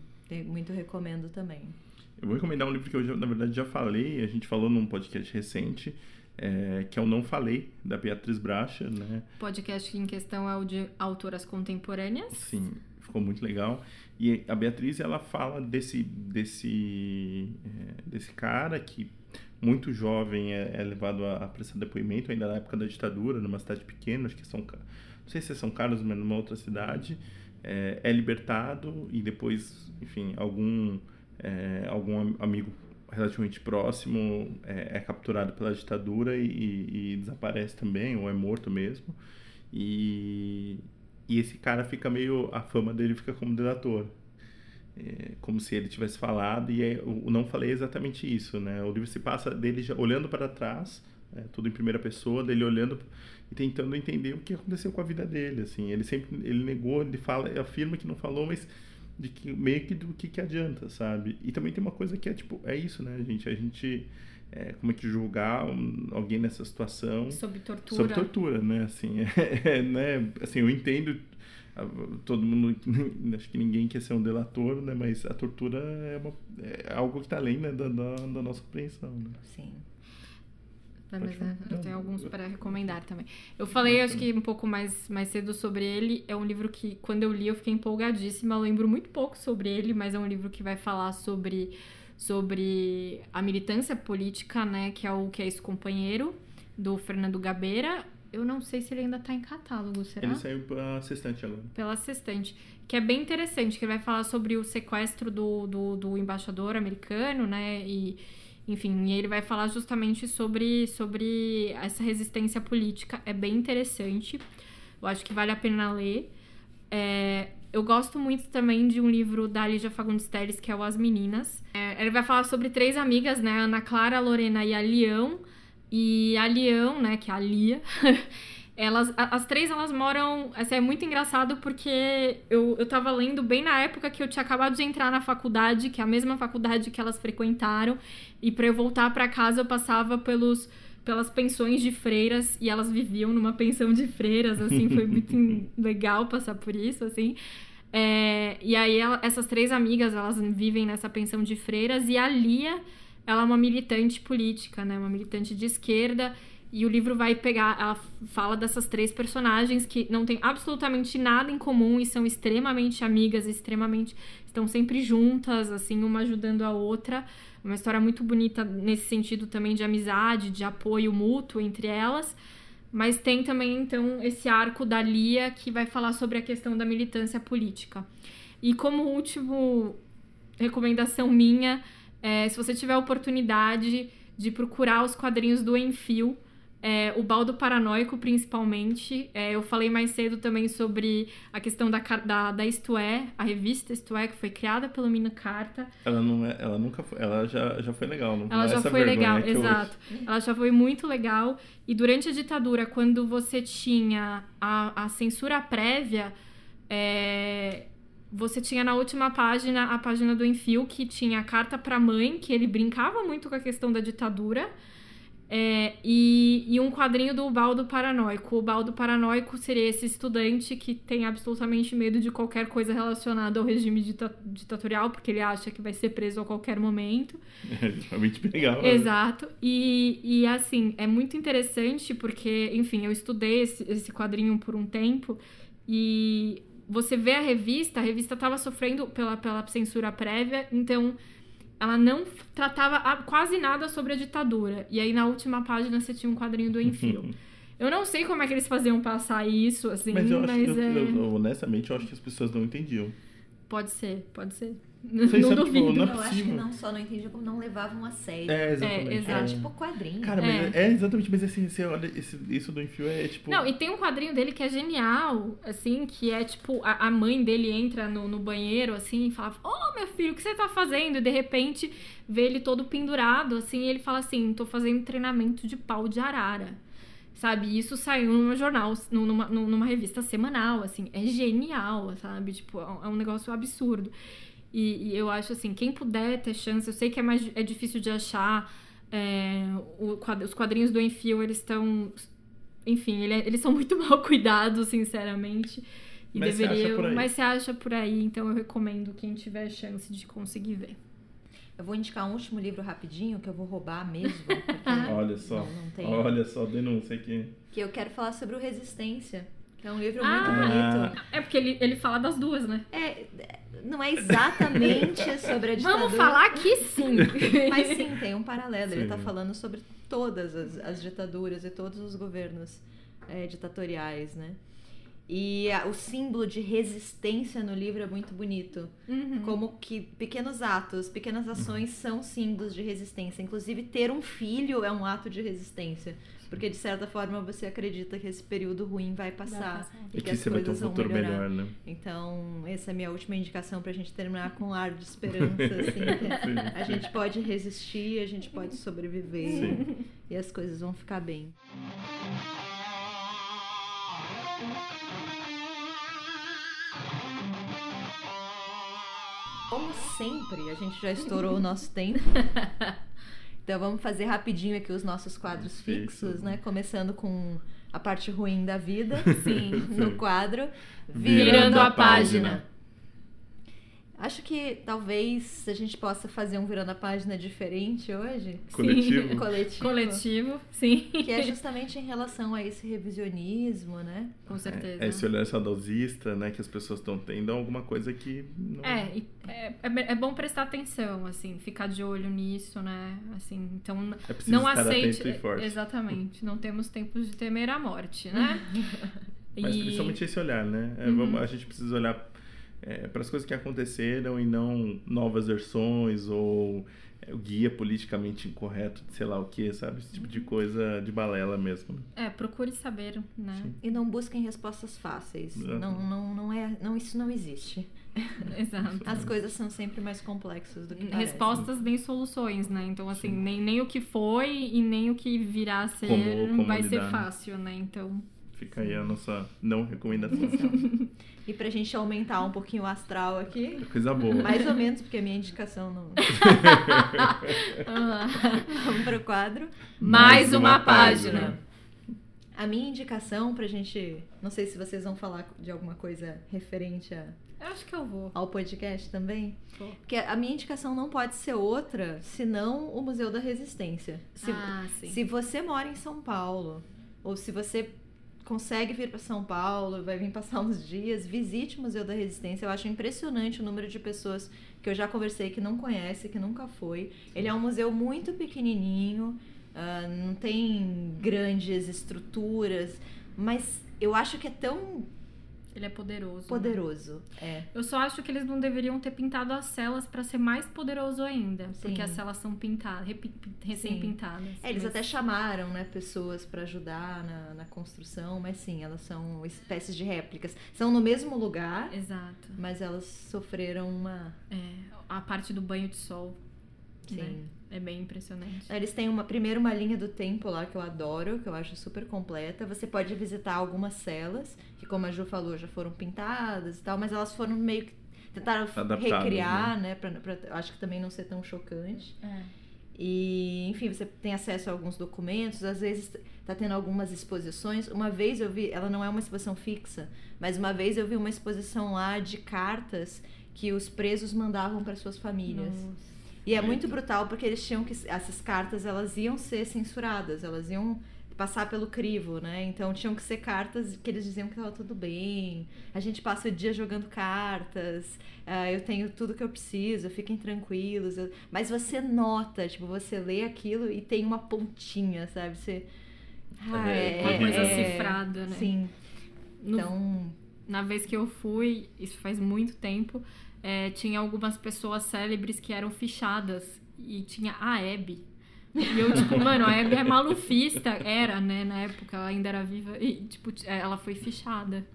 S3: muito recomendo também.
S1: Eu vou recomendar um livro que eu, já- na verdade, já falei, a gente falou num podcast recente, é, que é o Não Falei, da Beatriz Bracha, né?
S2: O podcast em questão é o de autoras contemporâneas.
S1: Sim, ficou muito legal. E a Beatriz, ela fala desse, desse, é, desse cara que, muito jovem, é, é levado a, a prestar depoimento, ainda na época da ditadura, numa cidade pequena, acho que são, Ca- não sei se é São Carlos, mas numa outra cidade, é, é libertado e depois, enfim, algum, é, algum am- amigo relativamente próximo é, é capturado pela ditadura e, e- e desaparece também, ou é morto mesmo. E, e esse cara fica meio. A fama dele fica como delator. É, como se ele tivesse falado, e o não falei exatamente isso, né? O livro se passa dele já olhando para trás, é, tudo em primeira pessoa, dele olhando e tentando entender o que aconteceu com a vida dele, assim. Ele sempre ele negou, ele fala, afirma que não falou, mas de que meio que do que que adianta, sabe? E também tem uma coisa que é tipo, é isso, né, gente? A gente é, como é que julgar um- alguém nessa situação
S2: Sob tortura.
S1: sob tortura, né? Assim, é, né? assim, eu entendo todo mundo, acho que ninguém quer ser um delator, né? Mas a tortura é, uma, é algo que está além né, da, da, da nossa compreensão, né?
S3: Sim.
S2: Tá, mas é, eu tenho alguns para recomendar também. Eu falei, acho que um pouco mais, mais cedo sobre ele. É um livro que, quando eu li, eu fiquei empolgadíssima. Eu lembro muito pouco sobre ele, mas é um livro que vai falar sobre, sobre a militância política, né? Que é o Que é Esse Companheiro, do Fernando Gabeira. Eu não sei se ele ainda tá em catálogo, será?
S1: Ele saiu pra Sextante agora.
S2: Pela Sextante. Que é bem interessante, que ele vai falar sobre o sequestro do, do, do embaixador americano, né? E, enfim, e ele vai falar justamente sobre, sobre essa resistência política. É bem interessante. Eu acho que vale a pena ler. É, eu gosto muito também de um livro da Lígia Fagundes Telles, que é o As Meninas. É, ele vai falar sobre três amigas, né? Ana Clara, a Lorena e a Leão. E a Leão, né, que é a Lia, elas, as três, elas moram... Assim, é muito engraçado porque eu, eu tava lendo bem na época que eu tinha acabado de entrar na faculdade, que é a mesma faculdade que elas frequentaram. E para eu voltar para casa, eu passava pelos pelas pensões de freiras e elas viviam numa pensão de freiras, assim, foi muito legal passar por isso, assim. É, e aí ela, essas três amigas, elas vivem nessa pensão de freiras e a Lia, ela é uma militante política, né, uma militante de esquerda e o livro vai pegar, ela fala dessas três personagens que não têm absolutamente nada em comum e são extremamente amigas, extremamente estão sempre juntas, assim, uma ajudando a outra. Uma história muito bonita nesse sentido também de amizade, de apoio mútuo entre elas. Mas tem também, então, esse arco da Lia que vai falar sobre a questão da militância política. E como último recomendação minha, é, se você tiver a oportunidade de procurar os quadrinhos do Enfio, é, o baldo paranoico, principalmente. É, eu falei mais cedo também sobre a questão da, da, da Isto É, a revista Isto É, que foi criada pelo Mina Carta.
S1: Ela, não é, ela nunca foi, ela já, já foi legal, não
S2: Ela
S1: é
S2: já foi legal, exato. Ela já foi muito legal. E durante a ditadura, quando você tinha a, a censura prévia, é, você tinha na última página a página do Enfio, que tinha a carta pra mãe, que ele brincava muito com a questão da ditadura. É, e, e, um quadrinho do Baldo Paranoico. O Baldo Paranoico seria esse estudante que tem absolutamente medo de qualquer coisa relacionada ao regime dita ditatorial, porque ele acha que vai ser preso a qualquer momento.
S1: É realmente legal. Né?
S2: Exato. E, e assim, é muito interessante porque, enfim, eu estudei esse, esse quadrinho por um tempo e você vê a revista, a revista estava sofrendo pela, pela censura prévia, então ela não tratava quase nada sobre a ditadura. E aí na última página você tinha um quadrinho do Enfio. Eu não sei como é que eles faziam passar isso, assim,
S1: mas, eu acho
S2: mas
S1: que,
S2: é...
S1: eu, eu, honestamente, eu acho que as pessoas não entendiam.
S2: Pode ser, pode ser.
S1: Sei,
S2: não
S1: sabe,
S2: duvido.
S1: tipo, não é
S3: eu acho que não só não entendiam, como não levavam a sério.
S1: É, exatamente.
S2: É,
S3: É
S2: exato.
S3: tipo quadrinho.
S1: Cara, mas
S2: É.
S1: é, exatamente, mas assim, você olha, esse, isso do Enfio é tipo.
S2: Não, e tem um quadrinho dele que é genial, assim, que é tipo, a, a mãe dele entra no, no banheiro, assim, e fala, ô meu filho, o que você tá fazendo? E de repente vê ele todo pendurado, assim, e ele fala assim, tô fazendo treinamento de pau de arara. Sabe? Isso saiu num jornal, numa, numa revista semanal, assim, é genial, sabe? Tipo, é um negócio absurdo. E, e eu acho assim, quem puder ter chance, eu sei que é mais é difícil de achar. é, o os quadrinhos do Enfio, eles estão. Enfim, ele é- eles são muito mal cuidados, sinceramente. E
S1: Mas você acha
S2: deveria.
S1: por aí.
S2: Mas você acha por aí, então eu recomendo quem tiver chance de conseguir ver.
S3: Eu vou indicar um último livro rapidinho, que eu vou roubar mesmo. Porque
S1: Olha só.
S3: Não, não tem.
S1: Olha só, denúncia aqui.
S3: Que eu quero falar sobre o Resistência. Que é um livro
S2: Ah.
S3: muito bonito.
S2: É porque ele, ele fala das duas, né?
S3: É, não é exatamente sobre a ditadura.
S2: Vamos falar que sim!
S3: Mas sim, tem um paralelo. Ele
S1: Sim.
S3: está falando sobre todas as, as ditaduras e todos os governos é, ditatoriais, né? E a- o símbolo de resistência no livro é muito bonito.
S2: Uhum.
S3: Como que pequenos atos, pequenas ações são símbolos de resistência. Inclusive, ter um filho é um ato de resistência. Porque, de certa forma, você acredita que esse período ruim vai passar.
S2: passar.
S1: E
S3: E
S1: que
S3: que as
S1: você vai ter um
S3: coisas vão
S1: futuro
S3: melhorar.
S1: melhor, né?
S3: Então, essa é a minha última indicação pra gente terminar com um ar de esperança, assim, a gente pode resistir, a gente pode sobreviver
S1: Sim.
S3: e as coisas vão ficar bem. Como sempre, a gente já estourou o nosso tempo. Então vamos fazer rapidinho aqui os nossos quadros
S1: Fixos,
S3: fixos,
S1: né?
S3: né? Começando com a parte ruim da vida.
S2: Sim.
S3: No quadro
S1: Virando
S2: a página.
S3: Acho que talvez a gente possa fazer um virando a página diferente hoje.
S1: Coletivo.
S2: Sim.
S3: Coletivo.
S2: Coletivo, sim.
S3: Que é justamente em relação a esse revisionismo, né?
S2: Com certeza.
S1: É, esse olhar saudosista, né, que as pessoas estão tendo, é alguma coisa que não...
S2: É, e é, é, é bom prestar atenção, assim, ficar de olho nisso, né? Assim, então
S1: É preciso
S2: não
S1: estar
S2: aceite.
S1: e.
S2: Exatamente. Não temos tempos de temer a morte, né?
S1: Mas
S2: E-
S1: principalmente esse olhar, né? É,
S2: Uhum.
S1: vamos- a gente precisa olhar para as coisas que aconteceram e não novas versões ou é, o guia politicamente incorreto de sei lá o que, sabe? Esse tipo de coisa de balela mesmo. né?
S2: É, procure saber, né?
S3: E não busquem respostas fáceis.
S1: Exato.
S3: Não, não, não é, não, isso não existe.
S2: Exato.
S3: As coisas são sempre mais complexas do que parecem.
S2: Respostas nem soluções, né? Então, assim, nem, nem o que foi e nem o que virá a ser
S1: Como- como
S2: vai ser
S1: lidar, né?
S2: fácil, né? Então,
S1: Fica aí a nossa não recomendação.
S3: E pra gente aumentar um pouquinho o astral aqui,
S1: coisa boa.
S3: mais ou menos, porque a minha indicação não.
S2: vamos lá.
S3: Vamos pro quadro.
S2: Mais uma página.
S3: A minha indicação pra gente. Não sei se vocês vão falar de alguma coisa referente a-
S2: Eu acho que eu vou.
S3: ao podcast também.
S2: Vou.
S3: Porque a minha indicação não pode ser outra senão o Museu da Resistência. Se,
S2: ah, sim.
S3: se você mora em São Paulo, ou se você consegue vir para São Paulo, vai vir passar uns dias, visite o Museu da Resistência. Eu acho impressionante o número de pessoas que eu já conversei que não conhece, que nunca foi. Ele é um museu muito pequenininho, ah, não tem grandes estruturas, mas eu acho que é tão
S2: Ele é poderoso. né?
S3: poderoso. É.
S2: Eu só acho que eles não deveriam ter pintado as celas pra ser mais poderoso ainda.
S3: Sim.
S2: Porque as celas são pintadas, recém-pintadas.
S3: É, eles
S2: Mas-
S3: até chamaram, né, pessoas para ajudar na, na construção, mas sim, elas são espécies de réplicas. São no mesmo lugar,
S2: Exato.
S3: mas elas sofreram uma.
S2: É, a parte do banho de sol.
S3: Sim.
S2: né? É bem impressionante.
S3: Eles têm uma primeiro uma linha do tempo lá que eu adoro, que eu acho super completa. Você pode visitar algumas celas, que como a Ju falou, já foram pintadas e tal, mas elas foram meio que tentaram
S1: Adaptadas,
S3: recriar, né, pra, pra- eu acho que também não ser tão chocante.
S2: É.
S3: E, enfim, você tem acesso a alguns documentos, às vezes tá tendo algumas exposições. Uma vez eu vi, ela não é uma exposição fixa, mas uma vez eu vi uma exposição lá de cartas que os presos mandavam para suas famílias.
S2: Nossa.
S3: E é muito brutal porque eles tinham que essas cartas elas iam ser censuradas, elas iam passar pelo crivo, né? Então tinham que ser cartas que eles diziam que tava tudo bem. A gente passa o dia jogando cartas. ah, eu tenho tudo que eu preciso, fiquem tranquilos. eu- Mas você nota, tipo, você lê aquilo e tem uma pontinha, sabe? Você ah,
S1: É,
S2: Uma coisa
S3: é-
S2: cifrada, né?
S3: Sim.
S2: No-
S3: Então,
S2: Na vez que eu fui, isso faz muito tempo, é, tinha algumas pessoas célebres que eram fichadas. E tinha a Abby. E eu, tipo, mano, a Abby é malufista. Era, né? Na época, ela ainda era viva. E, tipo, t- ela foi fichada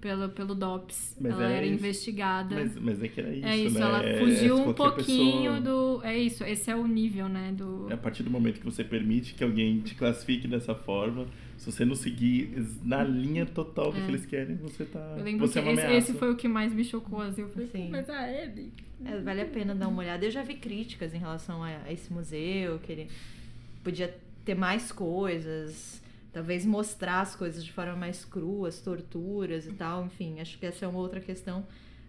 S2: pelo, pelo DOPS.
S1: Mas
S2: ela
S1: era isso.
S2: investigada.
S1: Mas, mas é que era isso,
S2: é isso,
S1: né?
S2: ela
S1: É-
S2: fugiu
S1: é
S2: um pouquinho
S1: pessoa-
S2: do. É isso, esse é o nível, né? Do.
S1: A partir do momento que você permite que alguém te classifique dessa forma, se você não seguir na linha total do
S2: É.
S1: que eles querem, você tá.
S2: Eu lembro
S1: você
S2: que
S1: é uma
S2: esse, esse foi o que mais me chocou, assim. Eu falei,
S3: Sim.
S2: mas a Abby.
S3: É, vale a pena dar uma olhada. Eu já vi críticas em relação a, a esse museu, que ele podia ter mais coisas, talvez mostrar as coisas de forma mais crua, as torturas e tal. Enfim, acho que essa é uma outra questão.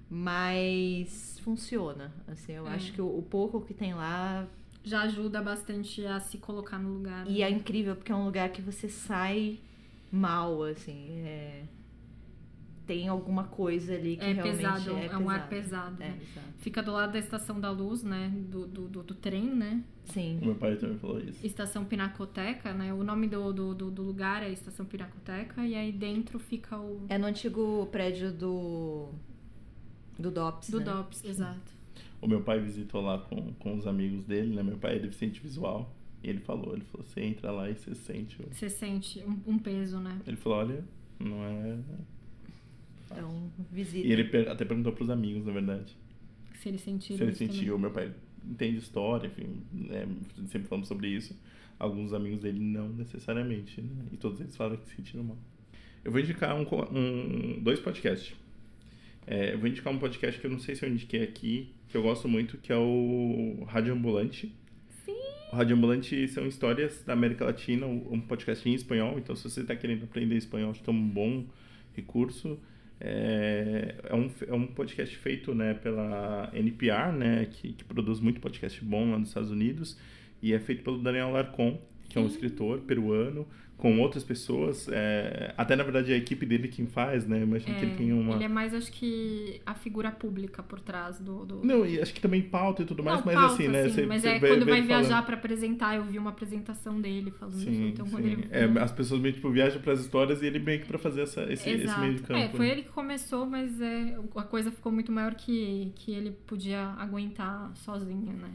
S3: Mas funciona. Assim, eu
S2: É.
S3: acho que o, o pouco que tem lá.
S2: Já ajuda bastante a se colocar no lugar. né?
S3: E é incrível, porque é um lugar que você sai mal, assim. é- Tem alguma coisa ali que
S2: É
S3: realmente
S2: pesado,
S3: é,
S2: é um ar pesado,
S3: É,
S2: né? Fica do lado da Estação da Luz, né? Do, do, do, do trem, né?
S3: Sim.
S1: O meu pai também falou isso.
S2: Estação Pinacoteca, né? O nome do, do, do, do lugar é Estação Pinacoteca. E aí dentro fica o...
S3: É no antigo prédio do. Do DOPS.
S2: Do
S3: né?
S2: DOPS, exato.
S1: O meu pai visitou lá com, com os amigos dele, né? Meu pai é deficiente visual. E ele falou, ele falou, você entra lá e você sente. o-
S2: Você sente um, um peso, né?
S1: Ele falou, olha, não é.
S3: Então, visita.
S1: E ele per- até perguntou pros amigos, na verdade.
S2: Se ele sentir
S1: se ele sentiu.
S2: também.
S1: Meu pai entende história, enfim, né, sempre falamos sobre isso. Alguns amigos dele não necessariamente, né? E todos eles falaram que sentiram mal. Eu vou indicar um, um- dois podcasts. É, eu vou indicar um podcast que eu não sei se eu indiquei aqui, que eu gosto muito, que é o Rádio Ambulante.
S2: Sim!
S1: O Rádio Ambulante são histórias da América Latina, um podcast em espanhol. Então, se você está querendo aprender espanhol, acho que é um bom recurso. É, é, um, é um podcast feito né, pela NPR, né, que, que produz muito podcast bom lá nos Estados Unidos, e é feito pelo Daniel Larcon, que é um escritor peruano, com outras pessoas. É, até na verdade é a equipe dele quem faz, né? Imagino
S2: É,
S1: que ele tem uma.
S2: Ele é mais, acho que, a figura pública por trás do. do...
S1: Não, e acho que também pauta e tudo mais,
S2: Não,
S1: mas
S2: pauta,
S1: assim, né?
S2: sim,
S1: você-
S2: mas
S1: você
S2: é
S1: vê-
S2: quando
S1: vê
S2: vai viajar pra apresentar, eu vi uma apresentação dele falando isso.
S1: Sim,
S2: Então, quando
S1: sim.
S2: ele.
S1: É, as pessoas meio tipo viajam para as histórias e ele meio que para fazer essa, esse, esse meio de campo.
S2: É, foi
S1: né?
S2: ele que começou, mas é, a coisa ficou muito maior que, que ele podia aguentar sozinho, né?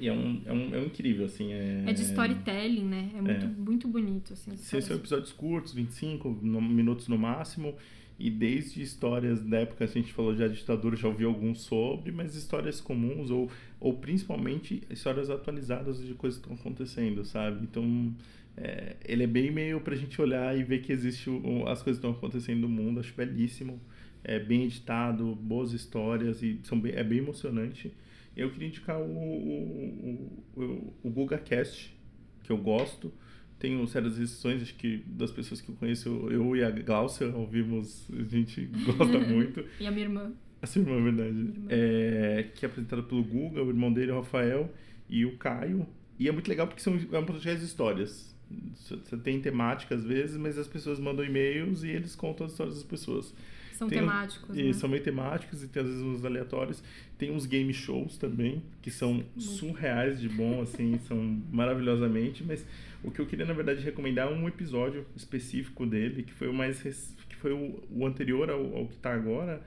S1: E é um, é um, é um incrível, assim. É,
S2: É de storytelling, né? É muito,
S1: É.
S2: muito bonito, assim. as
S1: Sim, são episódios curtos, 25 no- minutos no máximo. E desde histórias da época, a gente falou já de ditadura, já ouvi alguns sobre, mas histórias comuns ou, ou principalmente histórias atualizadas de coisas que estão acontecendo, sabe? Então, é, ele é bem meio pra gente olhar e ver que existe o- as coisas que estão acontecendo no mundo. Acho belíssimo. É bem editado, boas histórias e são bem, é bem emocionante. Eu queria indicar o, o, o, o, GugaCast, que eu gosto. Tenho sérias restrições, acho que das pessoas que eu conheço, eu e a Glaucia ouvimos, a gente gosta muito.
S2: E a minha irmã.
S1: A sua irmã, é verdade.
S2: Irmã.
S1: É, que é apresentado pelo Guga, o irmão dele, o Rafael, e o Caio. E é muito legal porque são, é um podcast de histórias. Você tem temática às vezes, mas as pessoas mandam e-mails e eles contam as histórias das pessoas.
S2: São
S1: Tem
S2: temáticos,
S1: E
S2: né?
S1: são meio temáticos e tem às vezes uns aleatórios. Tem uns game shows também, que são surreais de bom, assim, são maravilhosamente. Mas o que eu queria, na verdade, recomendar é um episódio específico dele, que foi o mais que foi o, o anterior ao, ao que está agora.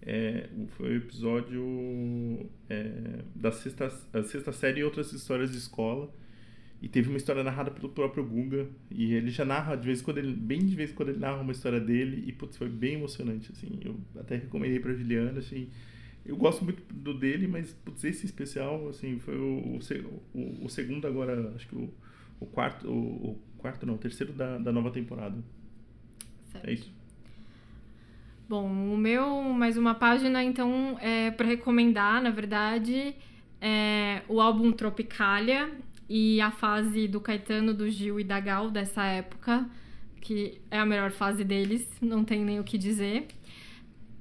S1: É, o- foi o episódio é, da sexta, sexta série e outras histórias de escola. E teve uma história narrada pelo próprio Guga. E ele já narra, de vez em quando, ele, bem de vez em quando ele narra uma história dele. E, putz, foi bem emocionante, assim. Eu até recomendei pra Juliana, achei... Eu gosto muito do dele, mas, putz, esse especial, assim, foi o, o- o segundo agora, acho que o, o quarto... O, o quarto não, o terceiro da, da nova temporada.
S2: Certo.
S1: É isso.
S2: Bom, o meu, mais uma página, então, é para recomendar, na verdade, é o álbum Tropicalia e a fase do Caetano, do Gil e da Gal dessa época, que é a melhor fase deles, não tem nem o que dizer.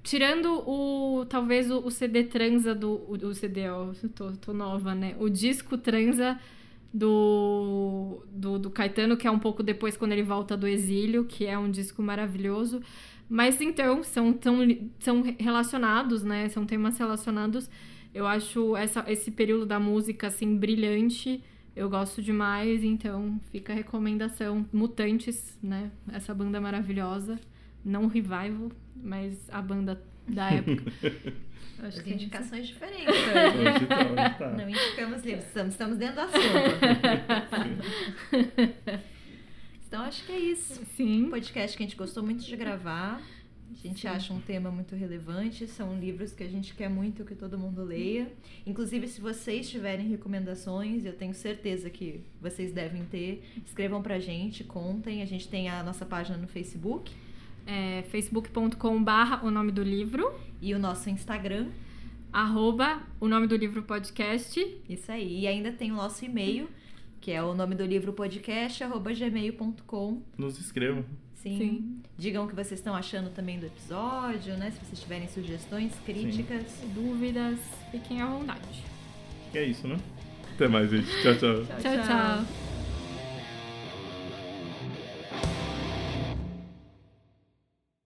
S2: Tirando o, talvez, o, o CD transa do... O, o CD, ó, tô, tô nova, né? O disco transa do, do, do Caetano, que é um pouco depois quando ele volta do exílio, que é um disco maravilhoso. Mas então, são, tão, são relacionados, né? São temas relacionados. Eu acho essa, esse período da música, assim, brilhante. Eu gosto demais, então fica a recomendação. Mutantes, né? Essa banda maravilhosa. Não o revival, mas a banda da época. Acho
S3: As
S2: que é
S3: indicações diferentes
S1: hoje. Tá, hoje tá.
S3: Não indicamos livros, estamos, estamos dentro do assunto. Então acho que é isso. Um
S2: Sim.
S3: podcast que a gente gostou muito de gravar. A gente acha um tema muito relevante. São livros que a gente quer muito que todo mundo leia. Inclusive, se vocês tiverem recomendações, eu tenho certeza que vocês devem ter, escrevam pra gente, contem. A gente tem a nossa página no Facebook
S2: É facebook.com barra o nome do livro,
S3: e o nosso Instagram.
S2: arroba o nome do livro podcast.
S3: Isso aí. E ainda tem o nosso e-mail, que é o nome do livro podcast, arroba gmail.com.
S1: Nos inscrevam.
S3: Sim.
S2: Sim.
S3: Digam o que vocês estão achando também do episódio, né? Se vocês tiverem sugestões, críticas.
S2: Dúvidas, fiquem à vontade.
S1: Que é isso, né? Até mais, gente. Tchau, tchau.
S2: tchau. tchau.